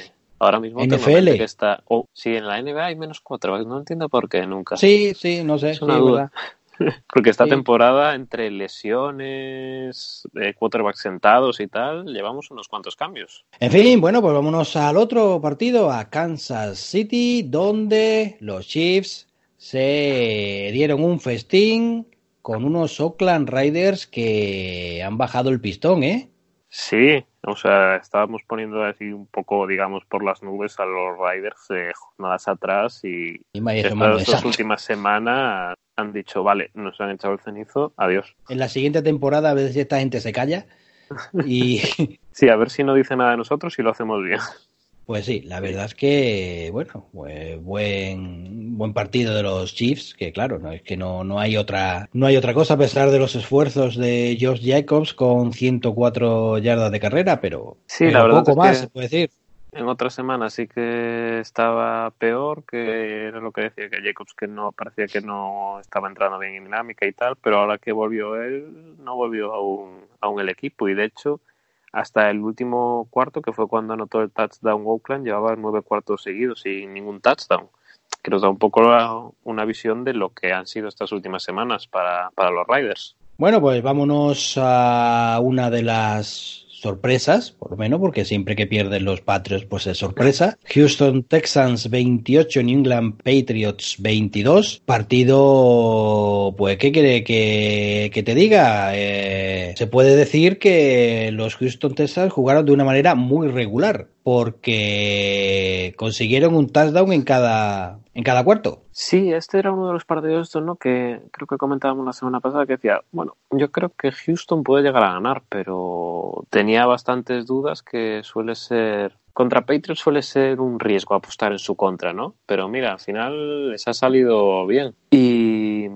ahora mismo NFL. que está. Oh, sí, en la NBA hay menos quarterbacks, no entiendo por qué nunca. Sí, sí, no sé. Es una sí, duda. Porque esta Sí. temporada, entre lesiones, eh, quarterbacks sentados y tal, llevamos unos cuantos cambios. En fin, bueno, pues vámonos al otro partido, a Kansas City, donde los Chiefs se dieron un festín con unos Oakland Raiders que han bajado el pistón, ¿eh? Sí, o sea, estábamos poniendo así un poco, digamos, por las nubes a los Riders eh, jornadas atrás y Y estas últimas semanas han dicho, vale, nos han echado el cenizo, adiós. En la siguiente temporada a ver si esta gente se calla. Y Sí, a ver si no dice nada de nosotros y lo hacemos bien. Pues sí, la verdad es que, bueno, pues buen, buen partido de los Chiefs, que claro, no es que no, no hay otra, no hay otra cosa a pesar de los esfuerzos de Josh Jacobs con 104 yardas de carrera, pero, Sí, pero la verdad poco es más, que- se puede decir. En otra semana sí que estaba peor, que era lo que decía que Jacobs que no parecía que no estaba entrando bien en dinámica y tal, pero ahora que volvió él, no volvió aún, aún el equipo y de hecho hasta el último cuarto, que fue cuando anotó el touchdown Oakland, llevaba nueve cuartos seguidos sin ningún touchdown, que nos da un poco la- una visión de lo que han sido estas últimas semanas para, para los Riders. Bueno, pues vámonos a una de las sorpresas, por lo menos, porque siempre que pierden los Patriots, pues es sorpresa. Houston Texans 28, New England Patriots 22. Partido, pues, ¿qué quiere que, que te diga? Eh, se puede decir que los Houston Texans jugaron de una manera muy regular, porque consiguieron un touchdown en cada, en cada cuarto. Sí, este era uno de los partidos ¿no? Que creo que comentábamos la semana pasada que decía, bueno, yo creo que Houston puede llegar a ganar, pero tenía bastantes dudas que suele ser contra Patriots suele ser un riesgo apostar en su contra, ¿no? Pero mira, al final les ha salido bien. Y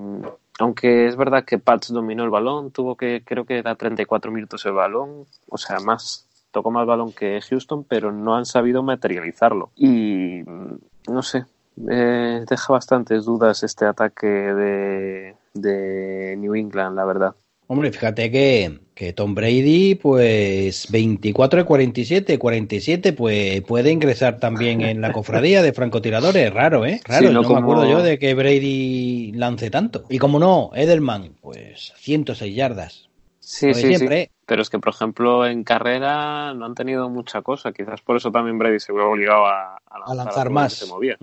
aunque es verdad que Pats dominó el balón, tuvo que creo que era 34 minutos el balón, o sea, más tocó más balón que Houston, pero no han sabido materializarlo. Y no sé, eh, deja bastantes dudas este ataque de, de New England, la verdad. Hombre, fíjate que, que Tom Brady, pues 24 de 47, 47, pues puede ingresar también en la cofradía de francotiradores. Raro, ¿eh? Raro, Sí, no, no me acuerdo yo de que Brady lance tanto. Y como no, Edelman, pues 106 yardas. Sí, de sí, siempre. Pero es que, por ejemplo, en carrera no han tenido mucha cosa. Quizás por eso también Brady se vio obligado a, a A lanzar, lanzar todo lo más. que se movía.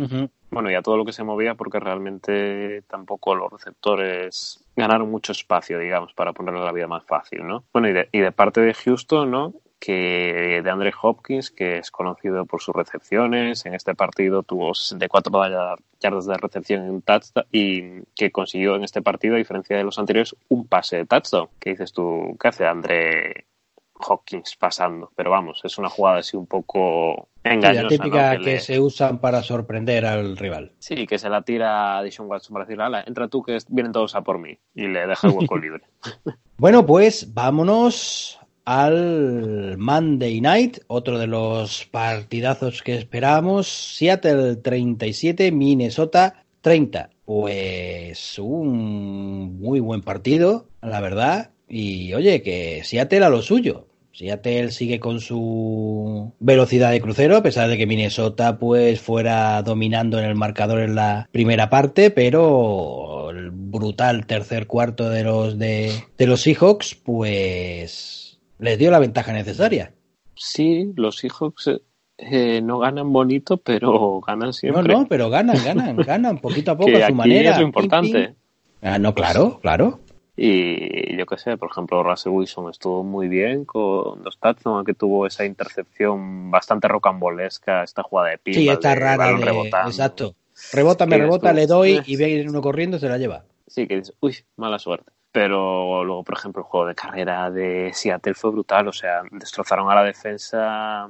Bueno, y a todo lo que se movía porque realmente tampoco los receptores ganaron mucho espacio, digamos, para ponerle la vida más fácil, ¿no? Bueno, y de, y de parte de Houston, ¿no? Que de Andre Hopkins, que es conocido por sus recepciones, en este partido tuvo 64 ya- yardas de recepción en un touchdown y que consiguió en este partido, a diferencia de los anteriores, un pase de touchdown. ¿Qué dices tú? ¿Qué hace Andre Hopkins pasando? Pero vamos, es una jugada así un poco engañosa, la típica ¿no? que, le- se usan para sorprender al rival. Sí, que se la tira a Dishon Watson para decirle, ala, entra tú que vienen todos a por mí. Y le deja el hueco libre. Bueno, pues vámonos al Monday Night, otro de los partidazos que esperábamos. Seattle 37, Minnesota 30. Pues un muy buen partido, la verdad. Y oye, que Seattle a lo suyo. Seattle sigue con su velocidad de crucero, a pesar de que Minnesota pues fuera dominando en el marcador en la primera parte, pero el brutal tercer cuarto de los de los Seahawks pues les dio la ventaja necesaria. Sí, los Seahawks eh, eh, no ganan bonito, pero ganan No, siempre. no, pero ganan, ganan, ganan poquito a poco que a aquí su manera. es lo importante. Ah, no, claro, claro. Y yo qué sé, por ejemplo, Russell Wilson estuvo muy bien con dos touchdowns, aunque tuvo esa intercepción bastante rocambolesca, esta jugada de pinball, Sí, está de rara de... rebotando. Exacto. Rebota, me rebota, le doy y viene uno corriendo se la lleva. Sí, que dices, uy, mala suerte. Pero luego, por ejemplo, el juego de carrera de Seattle fue brutal. O sea, destrozaron a la defensa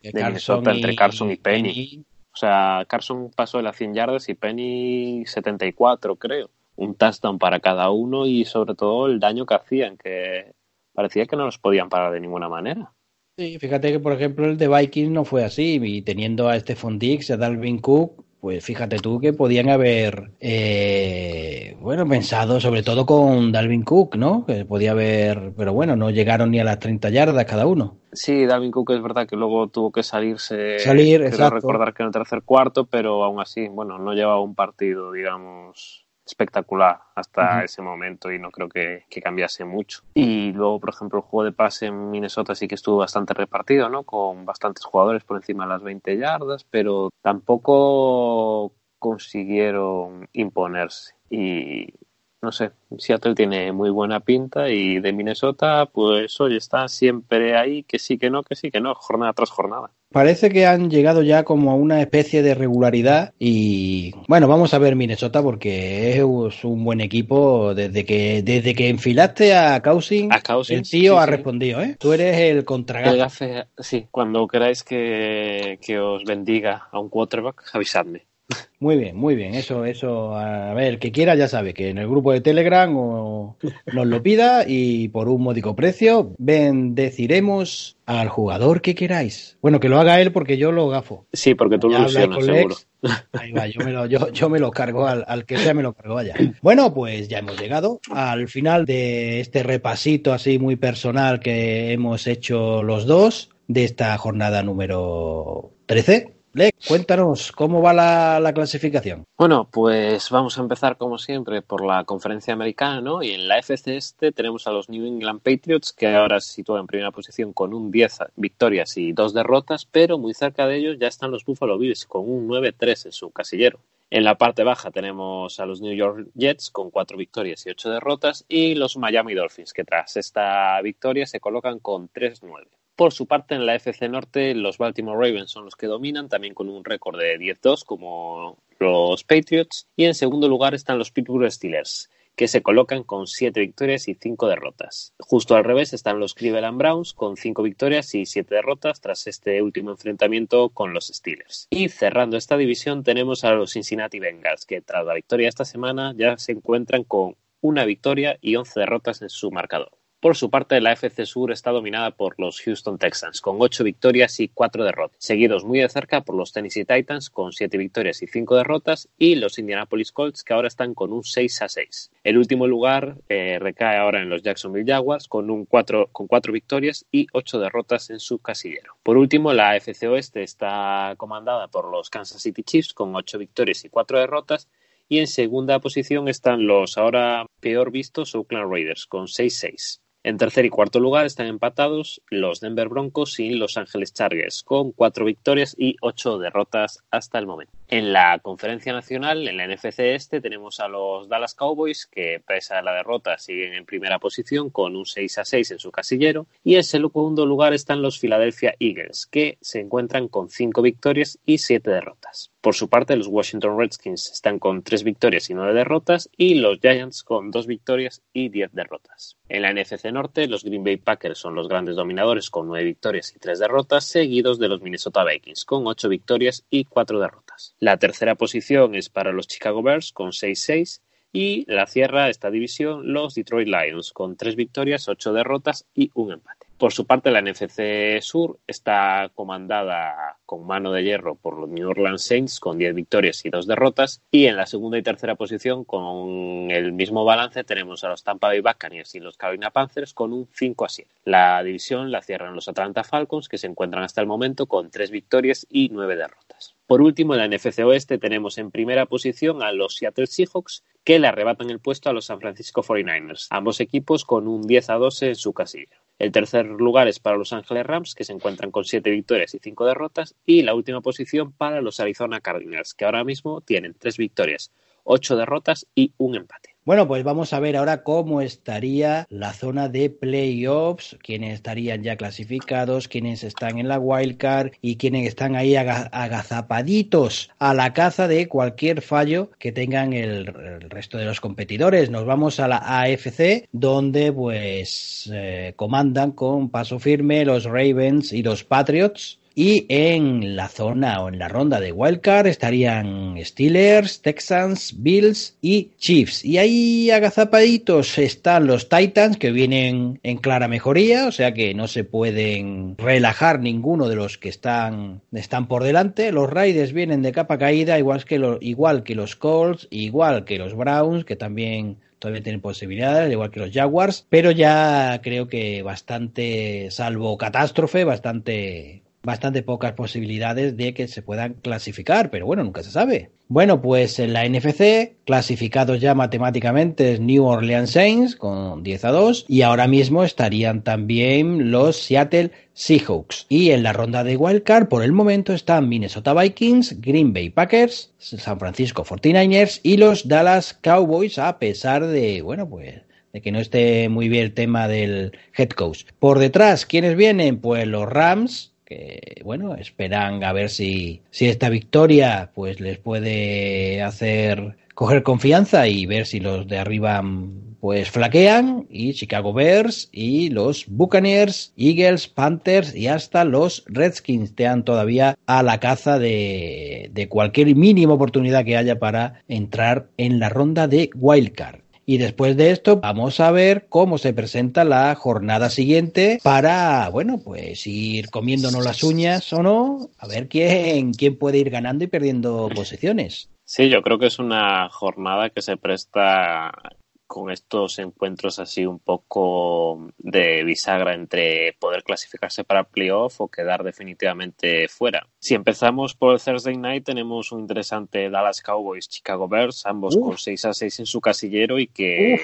Que de Minnesota entre Carson y Penny. O sea, Carson pasó de las 100 yardas y Penny 74, creo. un touchdown para cada uno y sobre todo el daño que hacían, que parecía que no los podían parar de ninguna manera. Sí, fíjate que por ejemplo el de Vikings no fue así y teniendo a Stephon Dix, a Dalvin Cook, pues fíjate tú que podían haber, eh, bueno, pensado sobre todo con Dalvin Cook, ¿no? Que podía haber, pero bueno, no llegaron ni a las 30 yardas cada uno. Sí, Dalvin Cook es verdad que luego tuvo que salirse. Salir, quiero recordar que en el tercer cuarto, pero aún así, bueno, no llevaba un partido, digamos, espectacular hasta ese momento y no creo que, cambiase mucho. Y luego, por ejemplo, el juego de pase en Minnesota sí que estuvo bastante repartido, ¿no? Con bastantes jugadores por encima de las 20 yardas, pero tampoco consiguieron imponerse. Y no sé, Seattle tiene muy buena pinta y de Minnesota, pues hoy está siempre ahí, que sí, que no, que sí, que no, jornada tras jornada. Parece que han llegado ya como a una especie de regularidad y bueno, vamos a ver Minnesota porque es un buen equipo desde que desde que enfilaste a Cousins, el tío ha respondido, ¿eh? Tú eres el contragafe. sí, cuando queráis que, que os bendiga a un quarterback, avisadme. Muy bien, muy bien. Eso, eso, a ver, el que quiera ya sabe que en el grupo de Telegram o nos lo pida y por un módico precio bendeciremos al jugador que queráis. Bueno, que lo haga él porque yo lo gafo. Sí, porque tú lo ilusionas, seguro. Ahí va, yo me lo, yo, me lo cargo, al, al, que sea me lo cargo, vaya. Bueno, pues ya hemos llegado al final de este repasito así muy personal que hemos hecho los dos de esta jornada número 13 Le, cuéntanos, ¿cómo va la, la, clasificación? Bueno, pues vamos a empezar como siempre por la conferencia americana, ¿no? Y en la FC este tenemos a los New England Patriots, que ahora se sitúan en primera posición con un 10 victorias y dos derrotas, pero muy cerca de ellos ya están los Buffalo Bills con un 9-3 en su casillero. En la parte baja tenemos a los New York Jets con cuatro victorias y ocho derrotas y los Miami Dolphins, que tras esta victoria se colocan con 3-9. Por su parte, en la FC Norte, los Baltimore Ravens son los que dominan, también con un récord de 10-2 como los Patriots. Y en segundo lugar están los Pittsburgh Steelers, que se colocan con 7 victorias y 5 derrotas. Justo al revés están los Cleveland Browns con 5 victorias y 7 derrotas tras este último enfrentamiento con los Steelers. Y cerrando esta división tenemos a los Cincinnati Bengals, que tras la victoria esta semana ya se encuentran con una victoria y 11 derrotas en su marcador. Por su parte, la FC Sur está dominada por los Houston Texans, con ocho victorias y cuatro derrotas, seguidos muy de cerca por los Tennessee Titans, con siete victorias y cinco derrotas, y los Indianapolis Colts, que ahora están con un 6 a 6. El último lugar eh, recae ahora en los Jacksonville Jaguars, con, un cuatro, con victorias y ocho derrotas en su casillero. Por último, la AFC Oeste está comandada por los Kansas City Chiefs, con ocho victorias y cuatro derrotas, y en segunda posición están los ahora peor vistos Oakland Raiders, con 6-6. En tercer y cuarto lugar están empatados los Denver Broncos y Los Ángeles Chargers, con cuatro victorias y ocho derrotas hasta el momento. En la conferencia nacional, en la NFC este, tenemos a los Dallas Cowboys, que pese a la derrota siguen en primera posición con un 6 a 6 en su casillero. Y en segundo lugar están los Philadelphia Eagles, que se encuentran con cinco victorias y siete derrotas. Por su parte, los Washington Redskins están con tres victorias y nueve derrotas, y los Giants con dos victorias y diez derrotas. En la NFC Norte, los Green Bay Packers son los grandes dominadores con nueve victorias y tres derrotas, seguidos de los Minnesota Vikings con ocho victorias y cuatro derrotas. La tercera posición es para los Chicago Bears con 6-6 y la cierra esta división los Detroit Lions con tres victorias, ocho derrotas y un empate. Por su parte, la NFC Sur está comandada con mano de hierro por los New Orleans Saints con 10 victorias y 2 derrotas. Y en la segunda y tercera posición, con el mismo balance, tenemos a los Tampa Bay Buccaneers y los Carolina Panthers con un 5 a 7. La división la cierran los Atlanta Falcons, que se encuentran hasta el momento con 3 victorias y 9 derrotas. Por último, en la NFC Oeste tenemos en primera posición a los Seattle Seahawks, que le arrebatan el puesto a los San Francisco 49ers, ambos equipos con un 10 a 12 en su casilla. El tercer lugar es para los Ángeles Rams, que se encuentran con siete victorias y cinco derrotas. Y la última posición para los Arizona Cardinals, que ahora mismo tienen tres victorias, ocho derrotas y un empate. Bueno, pues vamos a ver ahora cómo estaría la zona de playoffs, quiénes estarían ya clasificados, quiénes están en la wildcard y quiénes están ahí agazapaditos a la caza de cualquier fallo que tengan el, resto de los competidores. Nos vamos a la AFC, donde pues eh, comandan con paso firme los Ravens y los Patriots Y en la zona o en la ronda de Wildcard estarían Steelers, Texans, Bills y Chiefs. Y ahí agazapaditos están los Titans que vienen en clara mejoría, o sea que no se pueden relajar ninguno de los que están, están por delante. Los Raiders vienen de capa caída, igual que, igual que los Colts, igual que los Browns, que también todavía tienen posibilidades, igual que los Jaguars, pero ya creo que bastante, salvo catástrofe, bastante bastante pocas posibilidades de que se puedan clasificar, pero bueno, nunca se sabe. Bueno, pues en la NFC, clasificados ya matemáticamente es New Orleans Saints con 10 a 2 y ahora mismo estarían también los Seattle Seahawks. Y en la ronda de wildcard por el momento están Minnesota Vikings, Green Bay Packers, San Francisco 49ers y los Dallas Cowboys a pesar de, bueno, pues de que no esté muy bien el tema del head coach. Por detrás, ¿quiénes vienen? Pues los Rams, bueno, esperan a ver si, si esta victoria pues les puede hacer coger confianza y ver si los de arriba pues flaquean y Chicago Bears y los Buccaneers, Eagles, Panthers y hasta los Redskins están todavía a la caza de, de cualquier mínima oportunidad que haya para entrar en la ronda de wildcard. Y después de esto vamos a ver cómo se presenta la jornada siguiente para, bueno, pues ir comiéndonos las uñas o no, a ver quién, quién puede ir ganando y perdiendo posiciones. Sí, yo creo que es una jornada que se presta con estos encuentros así un poco de bisagra entre poder clasificarse para playoff o quedar definitivamente fuera. Si empezamos por el Thursday Night, tenemos un interesante Dallas Cowboys, Chicago Bears, ambos con 6 a 6 en su casillero y que...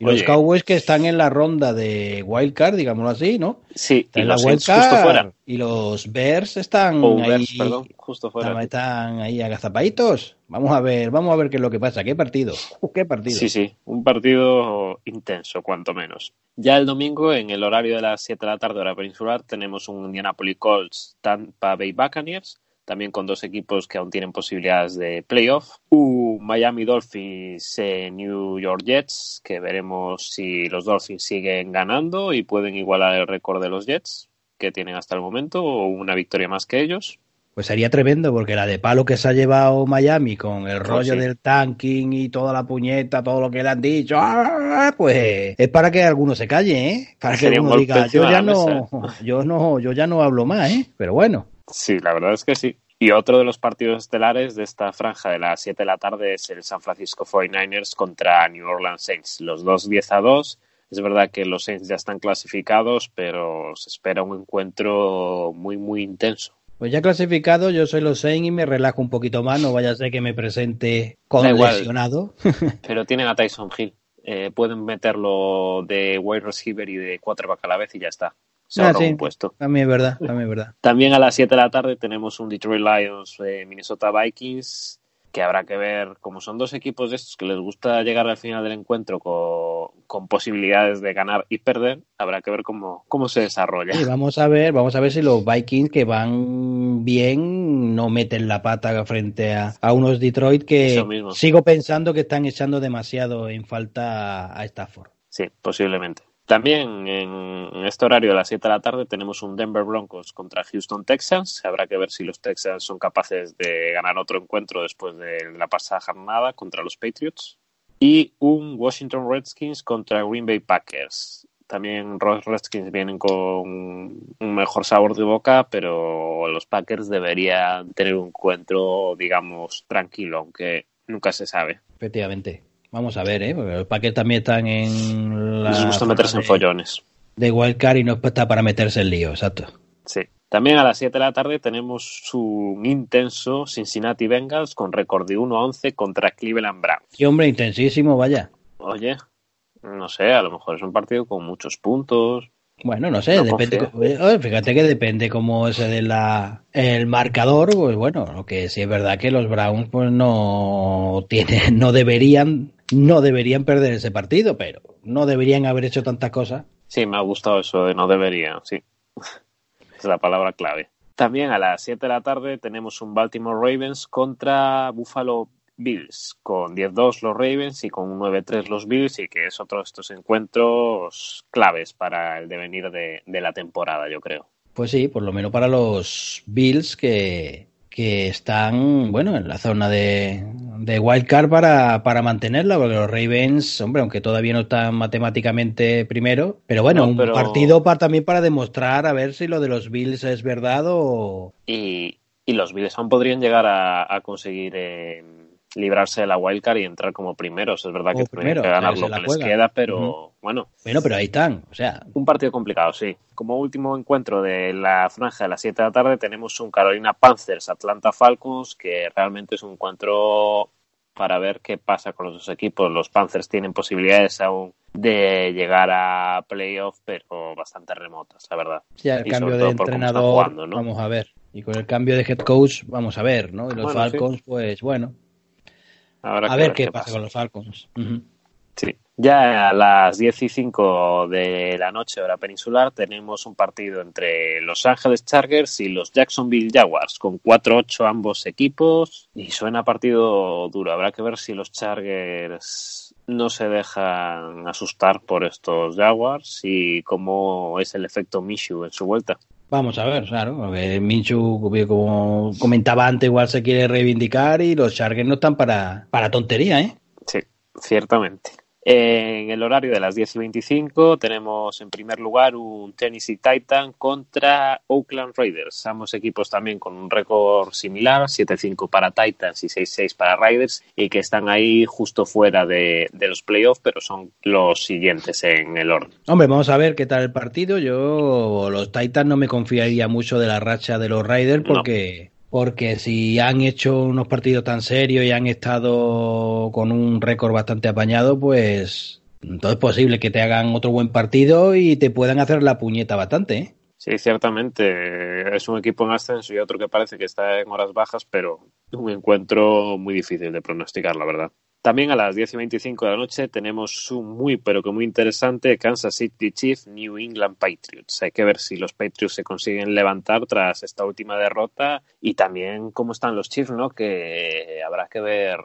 Y los Cowboys que están en la ronda de Wild Card, digámoslo así, ¿no? Sí, y los justo fuera. Y los Bears están ahí, perdón, justo fuera. Están ahí agazapaditos. Vamos a ver, vamos a ver qué es lo que pasa. ¿Qué partido? ¿Qué partido? Sí, sí, un partido intenso, cuanto menos. Ya el domingo, en el horario de las 7 de la tarde, hora peninsular, tenemos un Indianapolis Colts, Tampa Bay Buccaneers también con dos equipos que aún tienen posibilidades de playoff. Un Miami Dolphins, eh, New York Jets, que veremos si los Dolphins siguen ganando y pueden igualar el récord de los Jets que tienen hasta el momento o una victoria más que ellos. Pues sería tremendo porque la de palo que se ha llevado Miami con el oh, rollo del tanking y toda la puñeta, todo lo que le han dicho, ¡ah! pues es para que alguno se calle, ¿eh? Para que alguno diga, yo ya no, yo no, yo ya no hablo más, ¿eh? Pero bueno. Sí, la verdad es que sí. Y otro de los partidos estelares de esta franja de las 7 de la tarde es el San Francisco 49ers contra New Orleans Saints. Los dos 10 a 2. Es verdad que los Saints ya están clasificados, pero se espera un encuentro muy, muy intenso. Pues ya clasificado, yo soy los Saints y me relajo un poquito más, no vaya a ser que me presente con lesionado. pero tienen a Tyson Hill. Eh, pueden meterlo de wide receiver y de quarterback a la vez y ya está se ah, un puesto. También es verdad, también es verdad. También a las 7 de la tarde tenemos un Detroit Lions eh, Minnesota Vikings que habrá que ver, como son dos equipos de estos que les gusta llegar al final del encuentro con, posibilidades de ganar y perder, habrá que ver cómo, cómo se desarrolla. Y vamos a ver, vamos a ver si los Vikings que van bien no meten la pata frente a, a unos Detroit que sigo pensando que están echando demasiado en falta a Stafford. Sí, posiblemente. También en este horario de las 7 de la tarde tenemos un Denver Broncos contra Houston Texans. Habrá que ver si los Texans son capaces de ganar otro encuentro después de la pasada jornada contra los Patriots. Y un Washington Redskins contra Green Bay Packers. También los Redskins vienen con un mejor sabor de boca, pero los Packers deberían tener un encuentro, digamos, tranquilo, aunque nunca se sabe. Efectivamente. Vamos a ver, ¿eh? Porque los paquetes también están en la. Les gusta meterse en follones. De wildcard y no está para meterse en lío, exacto. Sí. También a las 7 de la tarde tenemos un intenso Cincinnati Bengals con récord de 1 a 11 contra Cleveland Browns. Qué hombre, intensísimo, vaya. Oye, no sé, a lo mejor es un partido con muchos puntos. Bueno, no sé, depende. Fíjate que depende cómo es de la, el marcador. Pues bueno, lo que sí es verdad que los Browns pues no tienen, no deberían, no deberían perder ese partido, pero no deberían haber hecho tantas cosas. Sí, me ha gustado eso de no deberían, sí. es la palabra clave. También a las 7 de la tarde tenemos un Baltimore Ravens contra Buffalo Bills, con 10-2 los Ravens y con 9-3 los Bills, y que es otro de estos encuentros claves para el devenir de, la temporada, yo creo. Pues sí, por lo menos para los Bills que, que están, bueno, en la zona de, de wildcard para, para mantenerla, porque los Ravens, hombre, aunque todavía no están matemáticamente primero, pero bueno, No, pero- un partido para, también para demostrar a ver si lo de los Bills es verdad o... Y, y los Bills aún podrían llegar a, a conseguir eh, librarse de la wildcard y entrar como primeros. Es verdad que Como tienen primero, que ganar que se lo que les queda, pero bueno, Bueno, pero ahí están, o sea, un partido complicado, sí. Como último encuentro de la franja de las 7 de la tarde tenemos un Carolina Panthers Atlanta Falcons que realmente es un encuentro para ver qué pasa con los dos equipos. Los Panthers tienen posibilidades aún de llegar a playoff, pero bastante remotas, la verdad. ya el Y cambio sobre de entrenador, jugando, ¿no? vamos a ver. Y con el cambio de head coach, vamos a ver, ¿no? Y los Bueno, sí. Falcons, pues bueno, Habrá a que ver qué pasa con los Falcons. Sí. Ya a las 10 y 5 de la noche, hora peninsular, tenemos un partido entre Los Ángeles Chargers y los Jacksonville Jaguars, con 4-8 ambos equipos. Y suena partido duro. Habrá que ver si los Chargers no se dejan asustar por estos Jaguars y cómo es el efecto Minshew en su vuelta. Vamos a ver, claro, porque Minchu, como comentaba antes, igual se quiere reivindicar y los Chargers no están para, para tontería, ¿eh? Sí, ciertamente. En el horario de las 10 y 25 tenemos en primer lugar un Tennessee Titan contra Oakland Raiders. Ambos equipos también con un récord similar, 7-5 para Titans y 6-6 para Raiders, y que están ahí justo fuera de, de los playoffs, pero son los siguientes en el orden. Hombre, vamos a ver qué tal el partido. Yo, los Titans no me confiaría mucho de la racha de los Raiders No. Porque, si han hecho unos partidos tan serios y han estado con un récord bastante apañado, pues entonces es posible que te hagan otro buen partido y te puedan hacer la puñeta bastante, ¿eh? Sí, ciertamente es un equipo en ascenso y otro que parece que está en horas bajas, pero un encuentro muy difícil de pronosticar, la verdad. También a las 10 y 25 de la noche tenemos un muy, pero que muy interesante Kansas City Chiefs New England Patriots. Hay que ver si los Patriots se consiguen levantar tras esta última derrota y también cómo están los Chiefs, ¿no? Que habrá que ver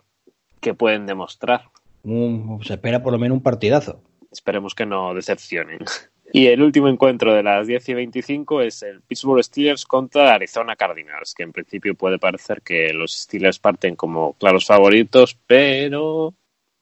qué pueden demostrar. Se espera por lo menos un partidazo. Esperemos que no decepcionen. Y el último encuentro de las 10 y 25 es el Pittsburgh Steelers contra Arizona Cardinals, que en principio puede parecer que los Steelers parten como claros favoritos, pero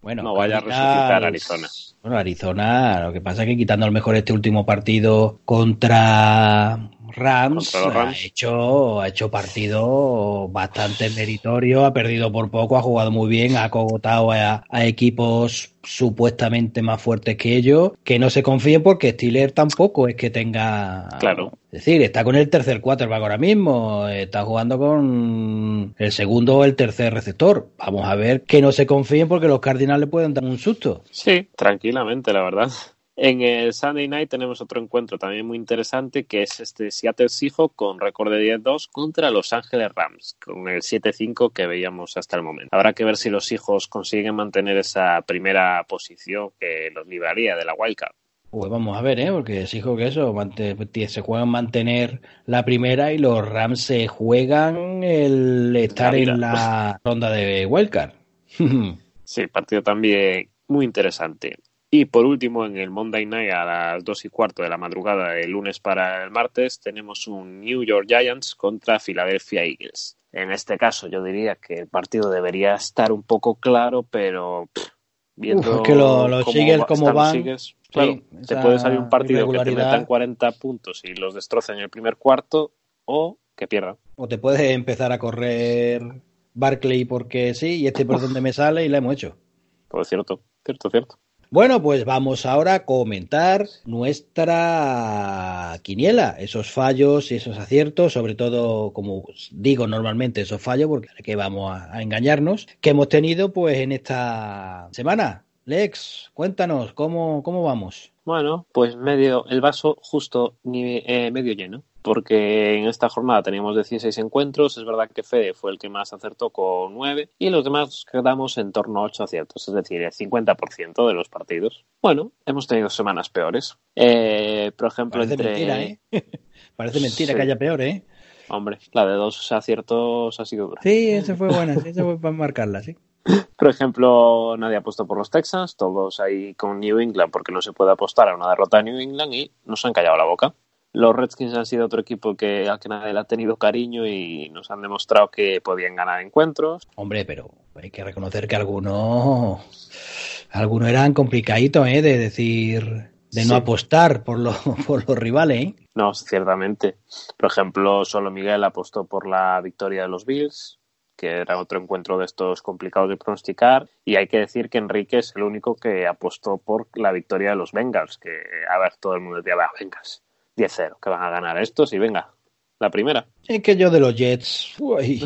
Bueno, No vaya a resucitar Arizona. Bueno, Arizona, lo que pasa es que quitando a lo mejor este último partido contra Rams, ha hecho ha hecho partido bastante meritorio, ha perdido por poco, ha jugado muy bien, ha cogotado a, a equipos supuestamente más fuertes que ellos, que no se confíen porque Steelers tampoco es que tenga Claro. es decir, está con el tercer quarterback ahora mismo, está jugando con el segundo o el tercer receptor. Vamos a ver que no se confíen porque los Cardinals le pueden dar un susto. sí, tranquilamente, la verdad. En el Sunday Night tenemos otro encuentro también muy interesante que es este Seattle Seahawks con récord de 10-2 contra Los Ángeles Rams con el 7-5 que veíamos hasta el momento. Habrá que ver si los Seahawks consiguen mantener esa primera posición que los libraría de la wildcard. Pues vamos a ver, ¿eh? porque que eso, mante- se juegan mantener la primera y los Rams se juegan el estar en la ronda de wildcard. Sí, partido también muy interesante. Y por último, en el Monday Night a las 2 y cuarto de la madrugada del lunes para el martes, tenemos un New York Giants contra Philadelphia Eagles. En este caso, yo diría que el partido debería estar un poco claro, pero pff, viendo Uf, que lo- los Eagles va- cómo van, Eagles, claro, te puede salir un partido que te metan 40 puntos y los destrocen en el primer cuarto o que pierdan. o te puedes empezar a correr Barclay porque sí, y este por donde me sale y la hemos hecho. Pues cierto, cierto, cierto. Bueno, pues vamos ahora a comentar nuestra quiniela, esos fallos y esos aciertos, sobre todo, como digo normalmente, esos fallos, porque que vamos a, engañarnos, que hemos tenido pues en esta semana. Lex, cuéntanos, ¿cómo, cómo vamos? Bueno, pues medio, el vaso justo ni, eh, medio lleno, porque en esta jornada teníamos 16 encuentros, es verdad que Fede fue el que más acertó con 9 y los demás quedamos en torno a 8 aciertos, es decir, el 50% de los partidos. Bueno, hemos tenido semanas peores. Eh, por ejemplo, Parece entre... mentira, ¿eh? Parece mentira Sí. que haya peor, ¿eh? Hombre, la de dos aciertos ha sido dura. Sí, esa fue buena, sí, esa fue para marcarla, sí. Por ejemplo, nadie ha apostado por los Texans, todos ahí con New England porque no se puede apostar a una derrota de New England y nos han callado la boca. Los Redskins han sido otro equipo que al que nadie le ha tenido cariño y nos han demostrado que podían ganar encuentros. Hombre, pero hay que reconocer que algunos algunos eran complicaditos, ¿eh? De decir, de no apostar por, los por los rivales, ¿eh? No, ciertamente. Por ejemplo, solo Miguel apostó por la victoria de los Bills, que era otro encuentro de estos complicados de pronosticar. Y hay que decir que Enrique es el único que apostó por la victoria de los Bengals, que, a ver, todo el mundo decía, va, Bengals, 10-0, que van a ganar estos y venga, la primera. Es que yo de los Jets, uy,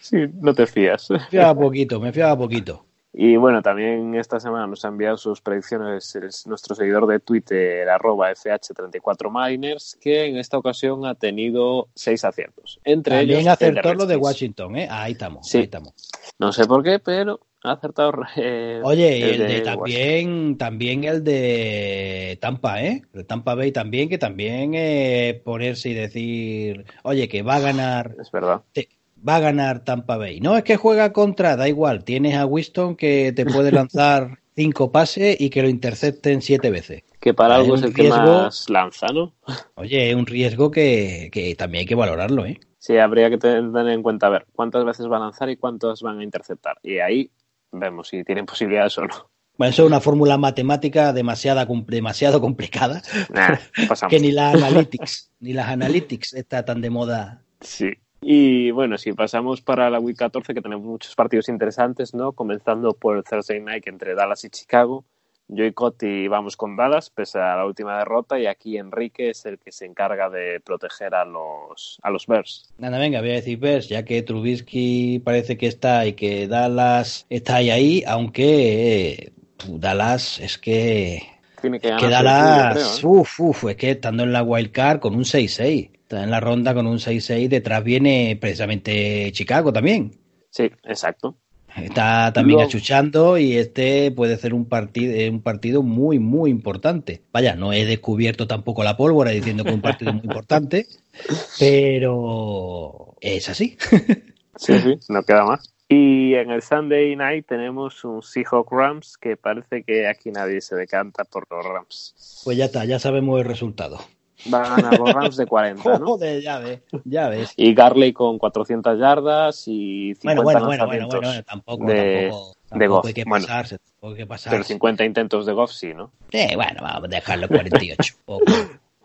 Sí, no te fías. Me fiaba poquito, me fiaba poquito. Y bueno, también esta semana nos ha enviado sus predicciones es nuestro seguidor de Twitter, arroba FH34Miners, que en esta ocasión ha tenido seis aciertos. Entre también ellos, acertó el de lo de. Washington, ¿eh? Ahí estamos, Sí. ahí estamos. No sé por qué, pero ha acertado. eh, Oye, y el, de, también, también el de Tampa, ¿eh? El Tampa Bay también, que también eh, ponerse y decir, oye, que va a ganar, Es verdad. te- va a ganar Tampa Bay. No es que juega contra, da igual, tienes a Winston que te puede lanzar cinco pases y que lo intercepten siete veces. Que para algo es el que riesgo- más lanza, ¿no? Oye, es un riesgo que, que también hay que valorarlo, ¿eh? Sí, habría que tener en cuenta a ver cuántas veces va a lanzar y cuántas van a interceptar. Y ahí vemos si tienen posibilidades o no. Bueno, eso es una fórmula matemática demasiada, demasiado complicada Nah, que ni la analytics, ni las analytics está tan de moda. Sí. Y bueno, si pasamos para la Week 14, que tenemos muchos partidos interesantes, ¿no? Comenzando por el Thursday Night entre Dallas y Chicago. Yo y Coti vamos con Dallas, pese a la última derrota, y aquí Enrique es el que se encarga de proteger a los, a los Bears. Nada, venga, voy a decir Bears, ya que Trubisky parece que está y que Dallas está ahí, ahí aunque eh, Dallas es que, Tiene que ganar. creo, ¿eh? uf, uf, es que estando en la wild card con un 6-6, está en la ronda con un 6-6, detrás viene precisamente Chicago también. Sí, exacto. Está también Luego- achuchando y este puede ser un partido, un partido muy, muy importante. Vaya, no he descubierto tampoco la pólvora diciendo que es un partido muy importante, pero es así. Sí, sí, no queda más. Y en el Sunday Night tenemos un Seahawk Rams que parece que aquí nadie se decanta por los Rams. Pues ya está, ya sabemos el resultado. Van a ganar los Rams de 40, ¿no? Joder, ya ves, ya ves. Y Garley con 400 yardas y 50 Bueno, bueno, bueno, bueno, bueno, tampoco, de, tampoco, de Goff. hay que Bueno, pasarse, tampoco hay que pero pasarse. 50 intentos de Goff sí, ¿no? Eh, bueno, vamos a dejarlo 48. Poco,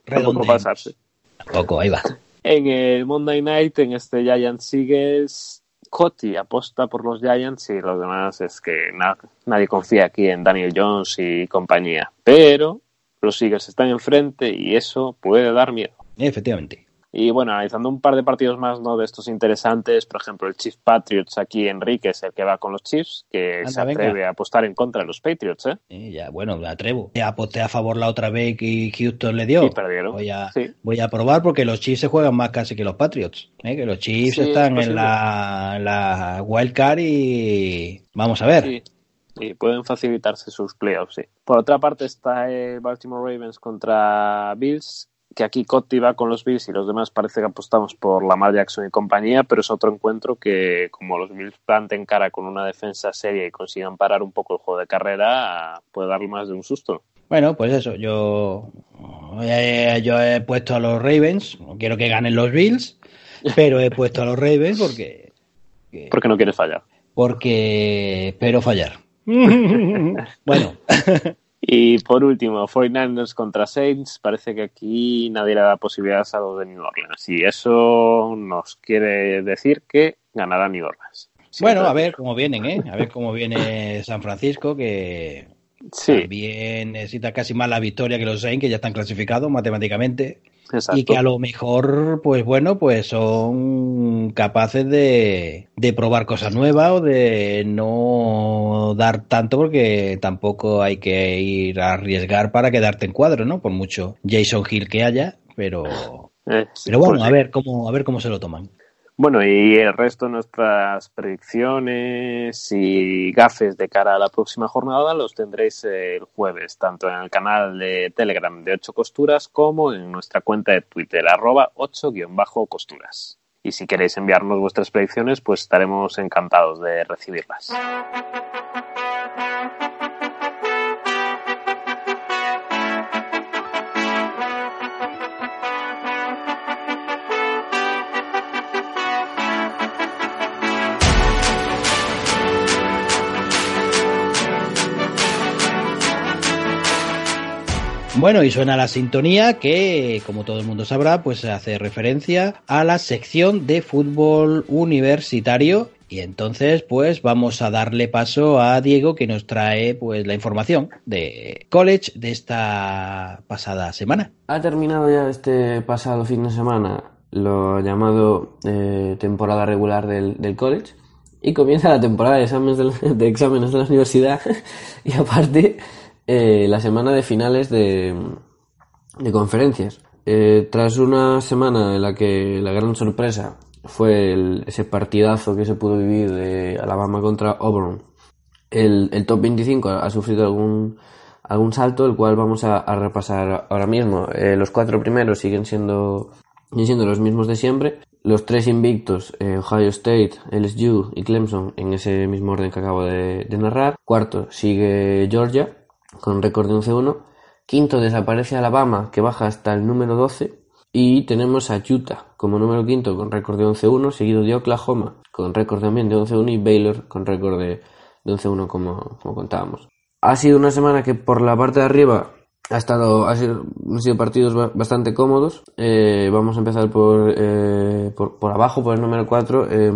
Tampoco pasarse. Tampoco, ahí va. En el Monday Night, en este Giants Eagles, Coti aposta por los Giants y los demás es que na- nadie confía aquí en Daniel Jones y compañía. Pero los Eagles están enfrente y eso puede dar miedo. Efectivamente. Y bueno, analizando un par de partidos más ¿no? de estos interesantes, por ejemplo, el Chiefs Patriots, aquí Enrique es el que va con los Chiefs, que Anda, se venga. atreve a apostar en contra de los Patriots, ¿eh? Ya, bueno, me atrevo. Ya aposté a favor la otra vez que Houston le dio. Y perdieron. Voy a, Sí. voy a probar porque los Chiefs se juegan más casi que los Patriots. ¿eh? Que los Chiefs Sí, es están en la, en la wild card y vamos a ver. Sí. Y pueden facilitarse sus playoffs, sí. Por otra parte está el Baltimore Ravens contra Bills, que aquí Cotti va con los Bills y los demás parece que apostamos por Lamar Jackson y compañía, pero es otro encuentro que como los Bills planten cara con una defensa seria y consigan parar un poco el juego de carrera, puede darle más de un susto. Bueno, pues eso, yo, eh, yo he puesto a los Ravens, no quiero que ganen los Bills, pero he puesto a los Ravens porque, que- Porque no quiere fallar. porque espero fallar. bueno, Y por último, 49ers contra Saints. Parece que aquí nadie le da posibilidades a los de New Orleans. Y eso nos quiere decir que ganará New Orleans. bueno, a ver cómo vienen, ¿eh? A ver cómo viene San Francisco, que Sí, también necesita casi más la victoria que los Saints, que ya están clasificados matemáticamente. Exacto. Y que a lo mejor, pues bueno, pues son capaces de, de probar cosas nuevas o de no dar tanto porque tampoco hay que ir a arriesgar para quedarte en cuadro, ¿no? Por mucho Jason Hill que haya, pero, Eh, sí, pero bueno, pues a ver cómo, a ver cómo se lo toman. Bueno, y el resto de nuestras predicciones y gafes de cara a la próxima jornada los tendréis el jueves, tanto en el canal de Telegram de 8 costuras como en nuestra cuenta de Twitter, arroba 8-costuras. Y si queréis enviarnos vuestras predicciones, pues estaremos encantados de recibirlas. Bueno, y suena la sintonía que, como todo el mundo sabrá, pues hace referencia a la sección de fútbol universitario. Y entonces, pues vamos a darle paso a Diego que nos trae pues la información de college de esta pasada semana. Ha terminado ya este pasado fin de semana lo llamado eh, temporada regular del, del college y comienza la temporada de exámenes de, de exámenes de la universidad y aparte eh, la semana de finales de, de conferencias. Eh, tras una semana en la que la gran sorpresa fue ese partidazo que se pudo vivir de Alabama contra Auburn, el, el top 25 ha sufrido algún, algún salto, el cual vamos a, repasar ahora mismo. Eh, los cuatro primeros siguen siendo, siguen siendo los mismos de siempre. Los tres invictos, Ohio State, LSU y Clemson, en ese mismo orden que acabo de narrar. Cuarto sigue Georgia, con récord de 11-1. Quinto desaparece Alabama, que baja hasta el número 12. Y tenemos a Utah como número quinto con récord de 11-1, seguido de Oklahoma con récord también de 11-1 y Baylor con récord de, de 11-1 como, como contábamos. Ha sido una semana que por la parte de arriba ha estado ha sido, han sido partidos bastante cómodos. Eh, vamos a empezar por, eh, por, por, abajo, por el número 4, eh,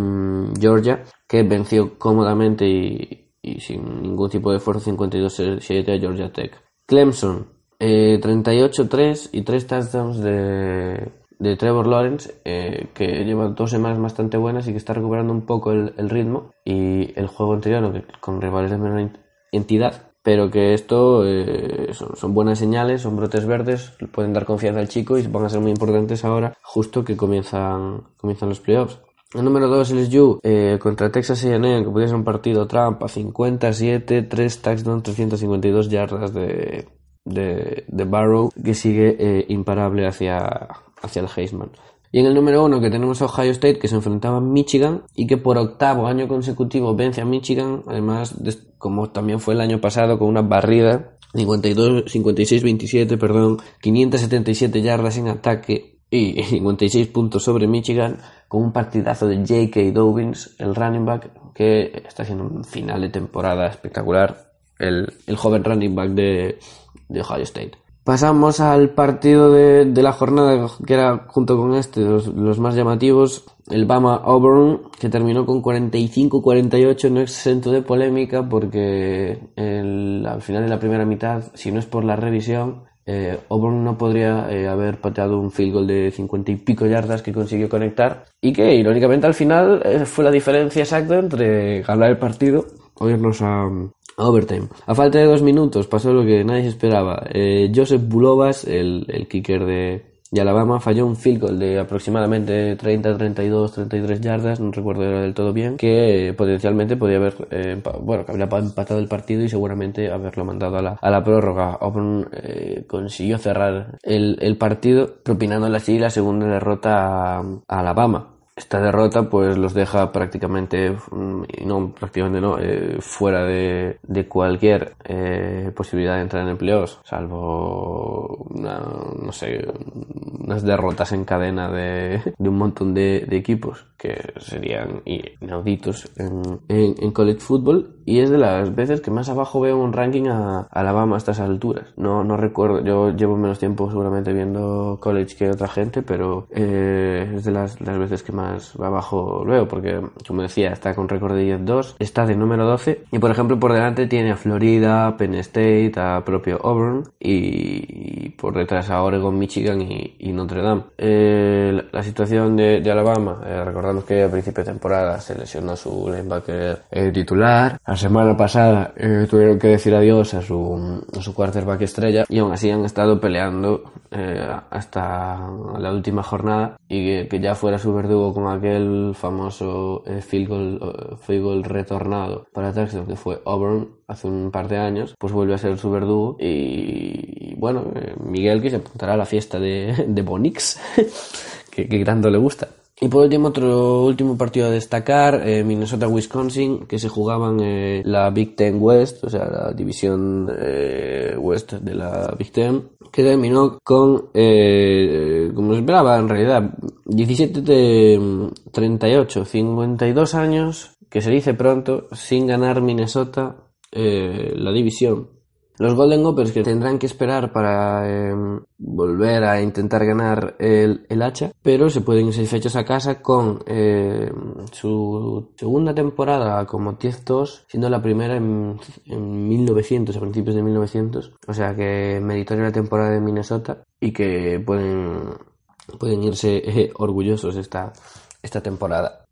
Georgia, que venció cómodamente y, y sin ningún tipo de esfuerzo 52-7 a Georgia Tech. Clemson, eh, 38-3 y 3 touchdowns de, de Trevor Lawrence, eh, que lleva dos semanas bastante buenas y que está recuperando un poco el, ritmo y el juego anterior, con rivales de menor entidad, pero que esto eh, son, son, buenas señales, son brotes verdes, pueden dar confianza al chico y van a ser muy importantes ahora, justo que comienzan, comienzan los playoffs. El número 2 LSU eh, contra Texas A&M, que podría ser un partido trampa, 57, 3 touchdowns, 352 yardas de, de, Barrow, que sigue eh, imparable hacia, hacia el Heisman. Y en el número 1 que tenemos a Ohio State, que se enfrentaba a Michigan y que por octavo año consecutivo vence a Michigan, además, de, como también fue el año pasado, con una barrida 56-27, perdón, 577 yardas en ataque y 56 puntos sobre Michigan, con un partidazo de J.K. Dobbins, el running back, que está haciendo un final de temporada espectacular, el, el joven running back de, de, Ohio State. Pasamos al partido de, de, la jornada, que era junto con este, los, más llamativos, el Bama Auburn, que terminó con 45-48, no exento de polémica, porque el, al final de la primera mitad, si no es por la revisión, eh, no podría eh, haber pateado un field goal de 50 y pico yardas que consiguió conectar y que irónicamente al final eh, fue la diferencia exacta entre ganar el partido o irnos a, a, overtime. A falta de dos minutos pasó lo que nadie esperaba. Eh, Joseph Bulovas, el, el kicker de, de Alabama falló un field goal de aproximadamente 30, 32, 33 yardas, no recuerdo del todo bien, que potencialmente podía haber, eh, bueno, que habría empatado el partido y seguramente haberlo mandado a la, a la prórroga. Auburn eh, consiguió cerrar el, el partido, propinándole así la segunda derrota a Alabama esta derrota pues los deja prácticamente no prácticamente no eh, fuera de, de cualquier eh, posibilidad de entrar en empleos salvo una, no sé unas derrotas en cadena de, de un montón de, de, equipos que serían inauditos en, en, en, college football. Y es de las veces que más abajo veo un ranking a, a Alabama a estas alturas. No no recuerdo yo llevo menos tiempo seguramente viendo college que otra gente pero eh, es de las, las veces que más más abajo luego, porque como decía, está con récord de 10-2, está de número 12 y por ejemplo por delante tiene a Florida, Penn State, a propio Auburn y, por detrás a Oregon, Michigan y, y Notre Dame. Eh, la, la, situación de, de Alabama, eh, recordamos que a principio de temporada se lesionó su linebacker eh, titular, la semana pasada eh, tuvieron que decir adiós a su, a su quarterback estrella y aún así han estado peleando eh, hasta la última jornada y que, que ya fuera su verdugo con aquel famoso eh, field, goal, uh, field goal retornado para Texas que fue Auburn hace un par de años, pues vuelve a ser su verdugo y, y bueno, eh, Miguel que se apuntará a la fiesta de, de Bonix, que, que tanto le gusta. Y por último, otro último partido a destacar, eh, Minnesota-Wisconsin, que se jugaban eh, la Big Ten West, o sea, la división eh, West de la Big Ten, que terminó con, eh, como esperaba en realidad, 17 de 38, 52 años, que se dice pronto, sin ganar Minnesota la división. Los Golden Gophers que tendrán que esperar para em, volver a intentar ganar el, el, hacha, pero se pueden ir satisfechos a casa con em, su segunda temporada como 10-2, siendo la primera en, en 1900, a principios de 1900. O sea que meritoria la temporada de Minnesota y que pueden, pueden irse eh, orgullosos esta, esta temporada.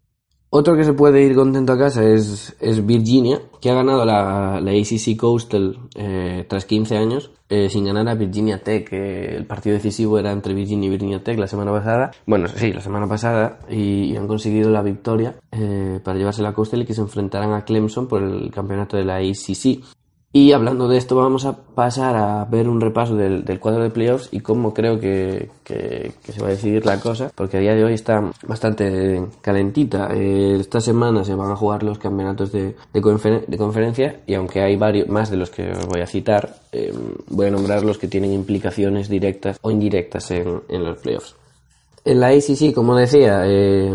Otro que se puede ir contento a casa es, Virginia, que ha ganado la, la ACC Coastal eh, tras 15 años, eh, sin ganar a Virginia Tech. el partido decisivo era entre Virginia y Virginia Tech la semana pasada. Bueno, sí, la semana pasada, y, han conseguido la victoria eh, para llevarse la Coastal y que se enfrentarán a Clemson por el campeonato de la ACC. Y hablando de esto, vamos a pasar a ver un repaso del, cuadro de playoffs y cómo creo que, se va a decidir la cosa, porque a día de hoy está bastante calentita. Eh, esta semana se van a jugar los campeonatos de, conferencia y aunque hay varios más de los que voy a citar, eh, voy a nombrar los que tienen implicaciones directas o indirectas en, los playoffs. En la ACC, como decía, eh,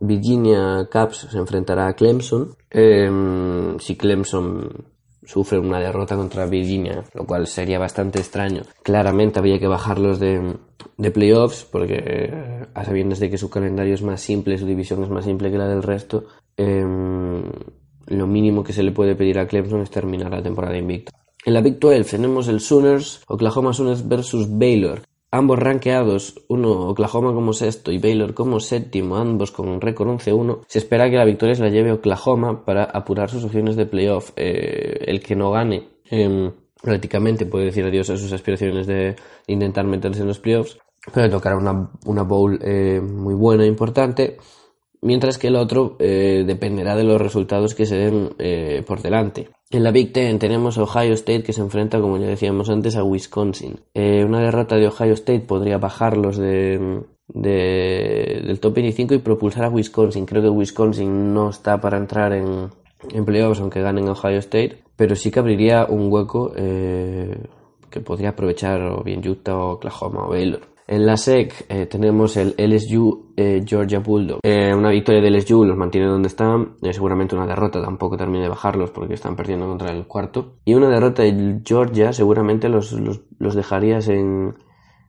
Virginia Caps se enfrentará a Clemson. si Clemson sufre una derrota contra Virginia, lo cual sería bastante extraño. Claramente había que bajarlos de, de playoffs, porque eh, a sabiendas de que su calendario es más simple, su división es más simple que la del resto, em, lo mínimo que se le puede pedir a Clemson es terminar la temporada invicta. En la Big 12 tenemos el Sooners, Oklahoma Sooners versus Baylor. Ambos rankeados, uno Oklahoma como sexto y Baylor como séptimo, ambos con un récord 11-1, se espera que la victoria se la lleve Oklahoma para apurar sus opciones de playoff. Eh, el que no gane em, prácticamente puede decir adiós a sus aspiraciones de intentar meterse en los playoffs, pero tocará una, bowl eh, muy buena e importante mientras que el otro eh, dependerá de los resultados que se den por delante. En la Big Ten tenemos a Ohio State que se enfrenta, como ya decíamos antes, a Wisconsin. Eh, una derrota de Ohio State podría bajarlos de, del top 25 y propulsar a Wisconsin. Creo que Wisconsin no está para entrar en, playoffs aunque ganen Ohio State, pero sí que abriría un hueco que podría aprovechar o bien Utah o Oklahoma o Baylor. En la SEC eh, tenemos el LSU eh, Georgia Bulldog. Eh, una victoria del LSU los mantiene donde están. seguramente una derrota tampoco termine de bajarlos porque están perdiendo contra el cuarto. Y una derrota de Georgia seguramente los, los, los dejarías en,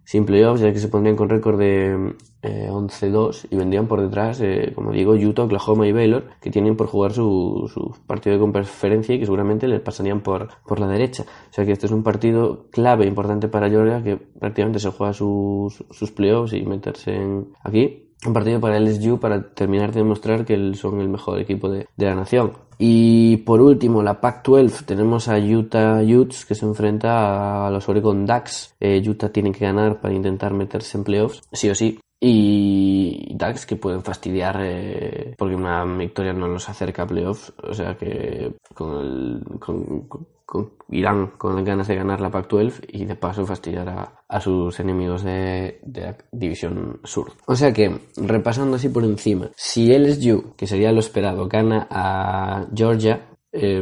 sin playoffs, ya que se pondrían con récord de 11-2 y vendrían por detrás, como digo, Utah, Oklahoma y Baylor, que tienen por jugar su, su, partido de conferencia y que seguramente les pasarían por, por la derecha. O sea que este es un partido clave, importante para Georgia, que prácticamente se juega sus, sus playoffs y meterse en aquí. Un partido para LSU para terminar de demostrar que son el mejor equipo de, de la nación. Y por último, la Pac-12, tenemos a Utah Utes que se enfrenta a los Oregon Ducks. Eh, Utah tiene que ganar para intentar meterse en playoffs, sí o sí. Y Ducks que pueden fastidiar eh, porque una victoria no los acerca a playoffs. O sea que con, el, con, irán con las ganas de ganar la Pac-12 y de paso fastidiar a, sus enemigos de, de, División Sur. O sea que, repasando así por encima, si LSU, que sería lo esperado, gana a Georgia, eh,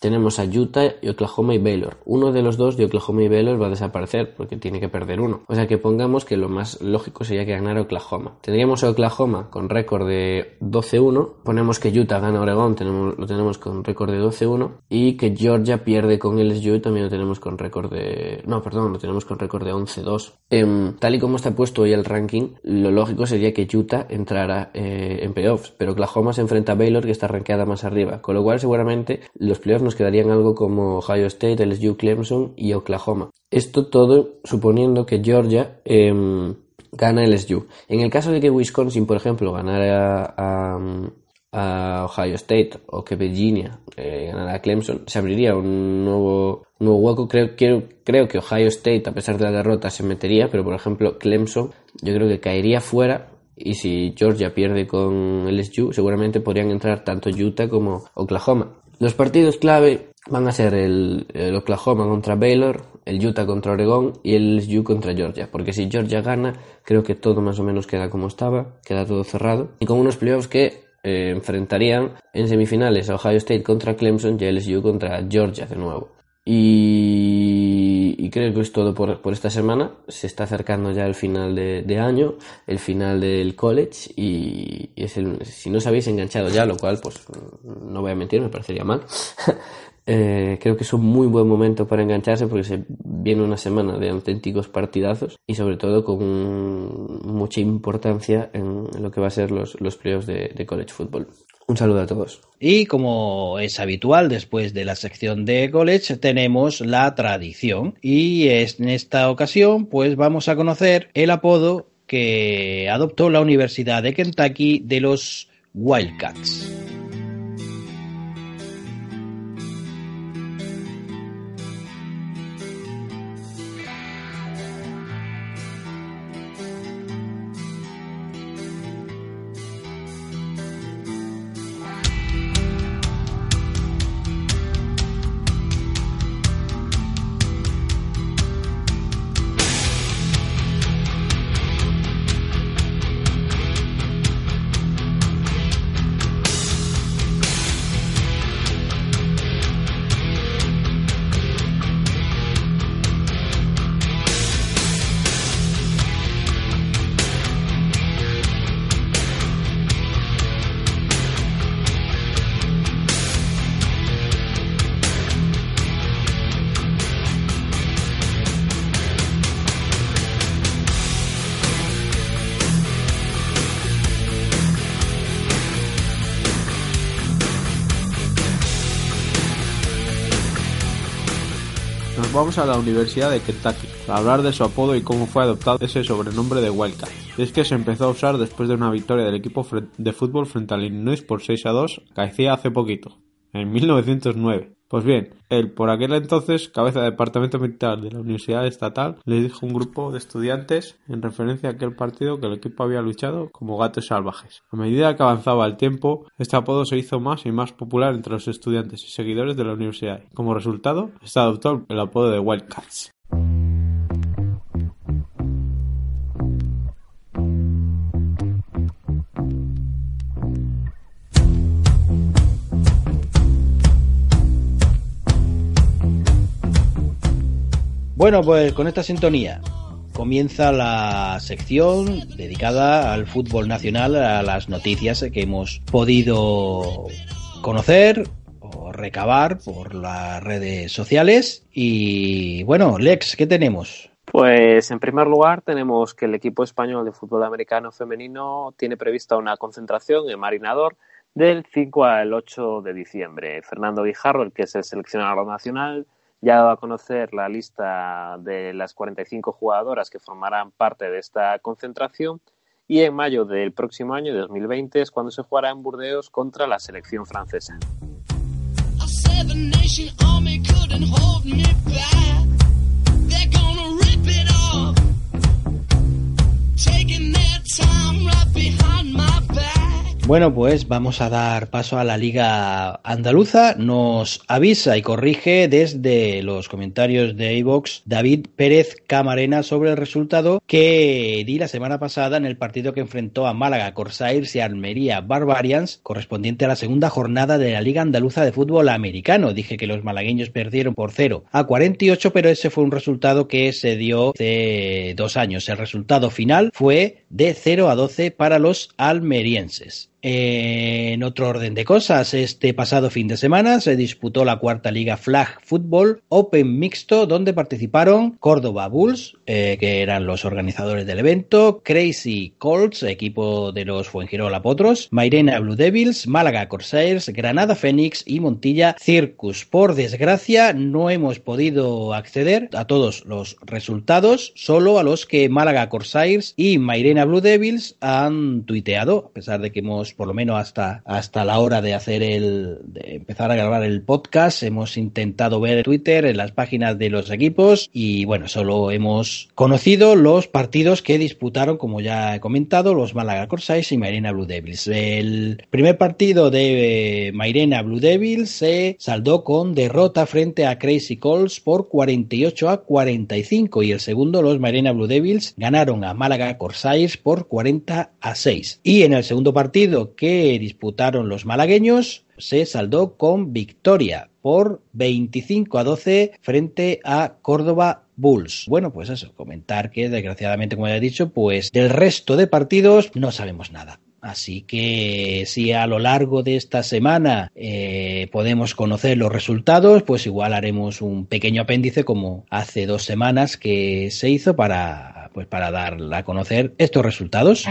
tenemos a Utah y Oklahoma y Baylor. Uno de los dos de Oklahoma y Baylor va a desaparecer porque tiene que perder uno. O sea que pongamos que lo más lógico sería que ganara Oklahoma. Tendríamos a Oklahoma con récord de 12-1. Ponemos que Utah gana Oregón, tenemos, lo tenemos con récord de 12-1. Y que Georgia pierde con LSU también lo tenemos con récord de... No, perdón, lo tenemos con récord de 11-2. Em, tal y como está puesto hoy el ranking, lo lógico sería que Utah entrara eh, en playoffs. Pero Oklahoma se enfrenta a Baylor que está rankeada más arriba. Con lo cual seguramente los playoffs quedarían algo como Ohio State, LSU, Clemson y Oklahoma. Esto todo suponiendo que Georgia eh, gana LSU. En el caso de que Wisconsin, por ejemplo, ganara a, Ohio State o que Virginia eh, ganara a Clemson, se abriría un nuevo, nuevo hueco. Creo, creo, creo que Ohio State, a pesar de la derrota, se metería, pero por ejemplo Clemson yo creo que caería fuera y si Georgia pierde con LSU, seguramente podrían entrar tanto Utah como Oklahoma. Los partidos clave van a ser el, Oklahoma contra Baylor, el Utah contra Oregón y el LSU contra Georgia. Porque si Georgia gana, creo que todo más o menos queda como estaba, queda todo cerrado. Y con unos playoffs que eh, enfrentarían en semifinales a Ohio State contra Clemson y LSU contra Georgia de nuevo. Y, creo que es todo por, por, esta semana. Se está acercando ya el final de, año, el final del college y, es el, si no os habéis enganchado ya, lo cual pues no voy a mentir, me parecería mal. Eh, creo que es un muy buen momento para engancharse porque se viene una semana de auténticos partidazos y sobre todo con mucha importancia en lo que va a ser los, los playoffs de, de college football. Un saludo a todos. Y como es habitual, después de la sección de college, tenemos la tradición. Y en esta ocasión, pues vamos a conocer el apodo que adoptó la Universidad de Kentucky de los Wildcats. A la Universidad de Kentucky para hablar de su apodo y cómo fue adoptado ese sobrenombre de Wildcat. es que se empezó a usar después de una victoria del equipo de fútbol frente al Illinois por 6 a 2 que hacía hace poquito, en 1909. Pues bien, él por aquel entonces, cabeza del departamento militar de la Universidad Estatal, le dijo a un grupo de estudiantes en referencia a aquel partido que el equipo había luchado como gatos salvajes. A medida que avanzaba el tiempo, este apodo se hizo más y más popular entre los estudiantes y seguidores de la universidad. Como resultado, se adoptó el apodo de Wildcats. Bueno, pues con esta sintonía comienza la sección dedicada al fútbol nacional, a las noticias que hemos podido conocer o recabar por las redes sociales. Y bueno, Lex, ¿qué tenemos? Pues en primer lugar tenemos que el equipo español de fútbol americano femenino tiene prevista una concentración en Marinador del 5 al 8 de diciembre. Fernando Guijarro, el que es el seleccionador nacional, ya ha dado a conocer la lista de las 45 jugadoras que formarán parte de esta concentración y en mayo del próximo año, de 2020, es cuando se jugará en Burdeos contra la selección francesa. Bueno, pues vamos a dar paso a la Liga Andaluza. Nos avisa y corrige desde los comentarios de iVox David Pérez Camarena sobre el resultado que di la semana pasada en el partido que enfrentó a Málaga Corsairs y Almería Barbarians, correspondiente a la segunda jornada de la Liga Andaluza de Fútbol Americano. Dije que los malagueños perdieron por 0 a 48, pero ese fue un resultado que se dio hace dos años. El resultado final fue de 0 a 12 para los almerienses. En otro orden de cosas, este pasado fin de semana se disputó la cuarta liga Flag Football Open Mixto, donde participaron Córdoba Bulls, eh, que eran los organizadores del evento, Crazy Colts, equipo de los Fuengirola Potros, Mairena Blue Devils, Málaga Corsairs, Granada Phoenix y Montilla Circus. Por desgracia, no hemos podido acceder a todos los resultados, solo a los que Málaga Corsairs y Mairena Blue Devils han tuiteado, a pesar de que hemos por lo menos hasta, hasta la hora de hacer el, de empezar a grabar el podcast, hemos intentado ver Twitter en las páginas de los equipos y bueno, solo hemos conocido los partidos que disputaron, como ya he comentado, los Málaga Corsairs y Mairena Blue Devils. El primer partido de Mairena Blue Devils se saldó con derrota frente a Crazy Calls por 48 a 45 y el segundo los Mairena Blue Devils ganaron a Málaga Corsairs por 40 a 6. Y en el segundo partido que disputaron los malagueños se saldó con victoria por 25 a 12 frente a Córdoba Bulls. Bueno, pues eso, comentar que desgraciadamente, como ya he dicho, pues del resto de partidos no sabemos nada. Así que si a lo largo de esta semana eh, podemos conocer los resultados, pues igual haremos un pequeño apéndice como hace dos semanas que se hizo para, pues para dar a conocer estos resultados.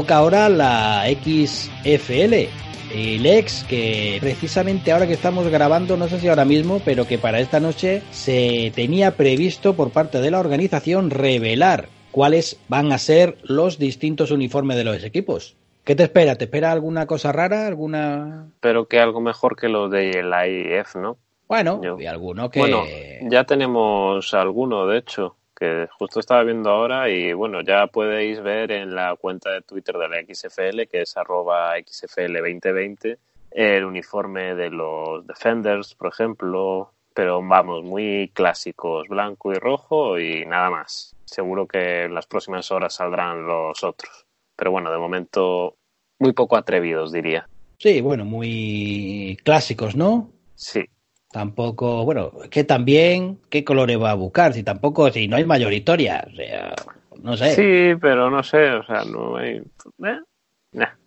Toca ahora la XFL. El ex que precisamente ahora que estamos grabando, no sé si ahora mismo, pero que para esta noche se tenía previsto por parte de la organización revelar cuáles van a ser los distintos uniformes de los equipos. ¿Qué te espera? ¿Te espera alguna cosa rara? ¿Alguna...? Pero que algo mejor que lo de la IF, ¿no? Bueno, y alguno que... Bueno, ya tenemos alguno, de hecho que justo estaba viendo ahora y bueno, ya podéis ver en la cuenta de Twitter de la XFL, que es arroba XFL2020, el uniforme de los Defenders, por ejemplo, pero vamos, muy clásicos, blanco y rojo y nada más. Seguro que en las próximas horas saldrán los otros. Pero bueno, de momento muy poco atrevidos, diría. Sí, bueno, muy clásicos, ¿no? Sí, Tampoco, bueno, que también, ¿qué colores va a buscar? Si tampoco, si no hay mayoritoria, o sea, no sé. Sí, pero no sé, o sea, no hay. ¿eh?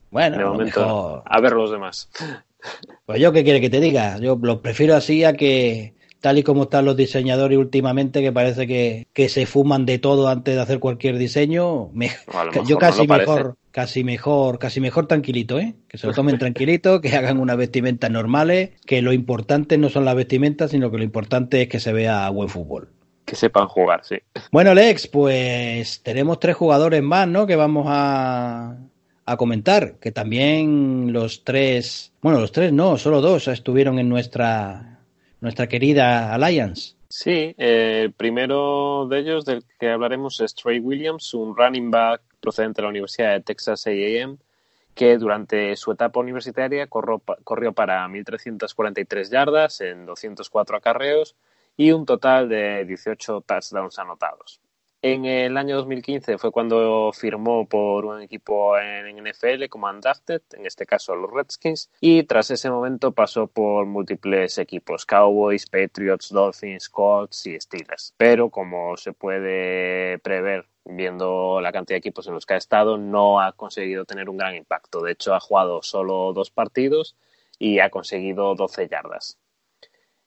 bueno, de momento, a ver los demás. Pues yo, ¿qué quiere que te diga? Yo lo prefiero así a que, tal y como están los diseñadores últimamente, que parece que, que se fuman de todo antes de hacer cualquier diseño, me, yo casi no mejor, casi mejor, casi mejor tranquilito, ¿eh? Que se lo tomen tranquilito, que hagan unas vestimentas normales, que lo importante no son las vestimentas, sino que lo importante es que se vea buen fútbol. Que sepan jugar, sí. Bueno, Lex, pues tenemos tres jugadores más, ¿no? Que vamos a, a comentar, que también los tres, bueno, los tres no, solo dos estuvieron en nuestra nuestra querida Alliance. Sí, el primero de ellos del que hablaremos es Trey Williams, un running back procedente de la Universidad de Texas A&M, que durante su etapa universitaria corrió, corrió para 1.343 yardas en 204 acarreos y un total de 18 touchdowns anotados. En el año 2015 fue cuando firmó por un equipo en NFL como undrafted, en este caso los Redskins, y tras ese momento pasó por múltiples equipos, Cowboys, Patriots, Dolphins, Colts y Steelers. Pero como se puede prever viendo la cantidad de equipos en los que ha estado, no ha conseguido tener un gran impacto. De hecho, ha jugado solo dos partidos y ha conseguido 12 yardas.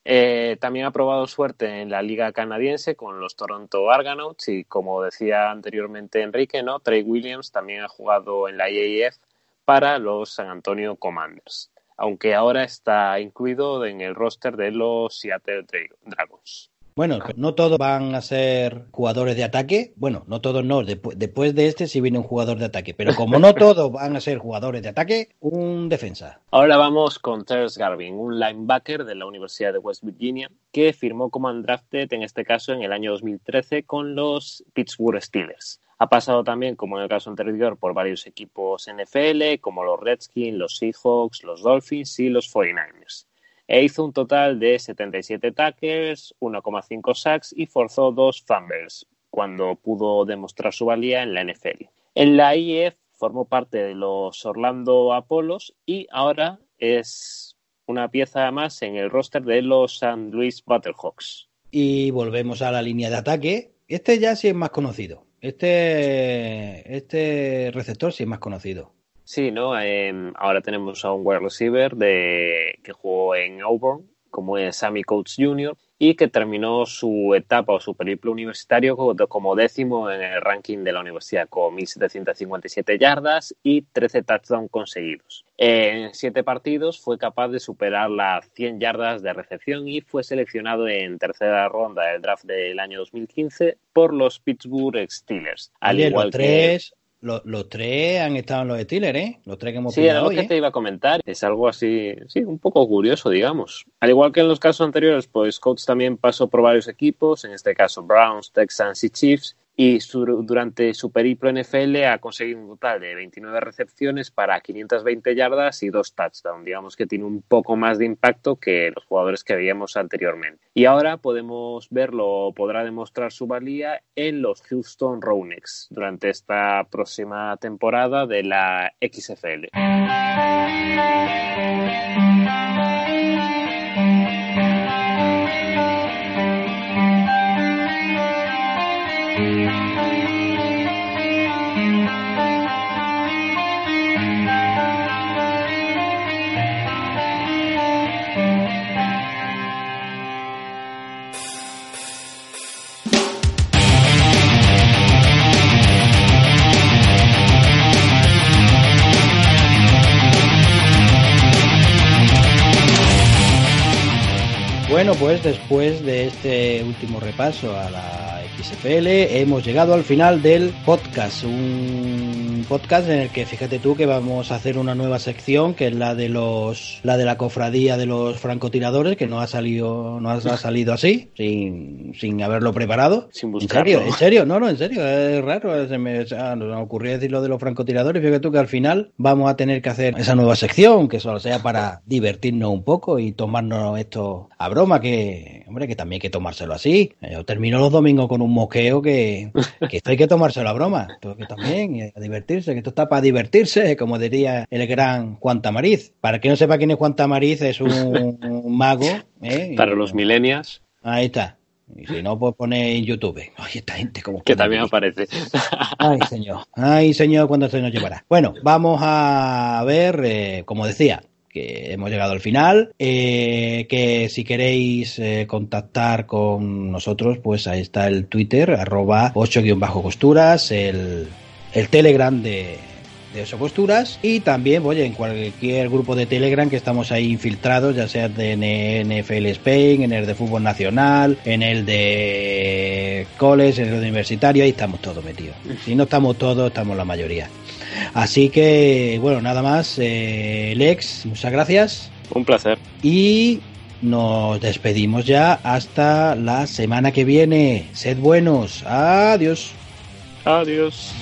Eh, también ha probado suerte en la liga canadiense con los Toronto Argonauts y como decía anteriormente Enrique, ¿no? Trey Williams también ha jugado en la IAF para los San Antonio Commanders, aunque ahora está incluido en el roster de los Seattle Dragons. Bueno, no todos van a ser jugadores de ataque. Bueno, no todos no. después de este sí viene un jugador de ataque. Pero como no todos van a ser jugadores de ataque, un defensa. Ahora vamos con Terrence Garvin, un linebacker de la Universidad de West Virginia, que firmó como undrafted, en este caso en el año 2013, con los Pittsburgh Steelers. Ha pasado también, como en el caso anterior, por varios equipos NFL, como los Redskins, los Seahawks, los Dolphins y los 49ers e hizo un total de 77 tackles, 1,5 sacks y forzó dos fumbles cuando pudo demostrar su valía en la NFL. En la IEF formó parte de los Orlando Apolos y ahora es una pieza más en el roster de los St. Louis Battlehawks. Y volvemos a la línea de ataque. Este ya sí es más conocido. Este, este receptor sí es más conocido. Sí, ¿no? Em, ahora tenemos a un wide receiver de, que jugó en Auburn, como es Sammy Coates Jr., y que terminó su etapa o su periplo universitario como décimo en el ranking de la universidad, con 1.757 yardas y 13 touchdowns conseguidos. En siete partidos fue capaz de superar las 100 yardas de recepción y fue seleccionado en tercera ronda del draft del año 2015 por los Pittsburgh Steelers. Al igual que Los, los tres han estado en los Steelers, ¿eh? Los tres que hemos Sí, era lo que ¿eh? te iba a comentar. Es algo así, sí, un poco curioso, digamos. Al igual que en los casos anteriores, pues Coates también pasó por varios equipos, en este caso Browns, Texans y Chiefs, y su- durante su periplo NFL ha conseguido un total de 29 recepciones para 520 yardas y dos touchdowns. Digamos que tiene un poco más de impacto que los jugadores que veíamos anteriormente. Y ahora podemos verlo, podrá demostrar su valía en los Houston Roughnecks durante esta próxima temporada de la XFL. Bueno, pues después de este último repaso a la XFL, hemos llegado al final del podcast. Un podcast en el que fíjate tú que vamos a hacer una nueva sección, que es la de los la de la cofradía de los francotiradores, que no ha salido, no ha, ha salido así, sin, sin haberlo preparado. Sin ¿En buscarlo. serio? ¿En serio? No, no, en serio, es raro. Se me, o sea, nos ocurrió decir lo de los francotiradores. Fíjate tú que al final vamos a tener que hacer esa nueva sección, que solo sea para divertirnos un poco y tomarnos esto a broma, que, hombre, que también hay que tomárselo así. Eh, Yo termino los domingos con un mosqueo que, que esto hay que tomárselo a broma. Esto que también, y a divertirse, que esto está para divertirse, como diría el gran Juan Tamariz. Para que no sepa quién es Juan Tamariz, es un, un mago. ¿eh? Para los millennials, Ahí está. Y si no, pues pone en YouTube. Ay, esta gente como que también aparece. Ay, señor. Ay, señor, ¿cuándo se nos llevará? Bueno, vamos a ver, eh, como decía, que hemos llegado al final. eh, que si queréis eh, contactar con nosotros, pues ahí está el Twitter, arroba 8-costuras, el, el Telegram de, de 8 costuras y también, oye, en cualquier grupo de Telegram que estamos ahí infiltrados, ya sea de NFL Spain, en el de Fútbol Nacional, en el de Coles, en el de Universitario, ahí estamos todos metidos. Si no estamos todos, estamos la mayoría. Así que, bueno, nada más. eh, Lex, muchas gracias. Un placer. Y nos despedimos ya hasta la semana que viene. Sed buenos. Adiós. Adiós.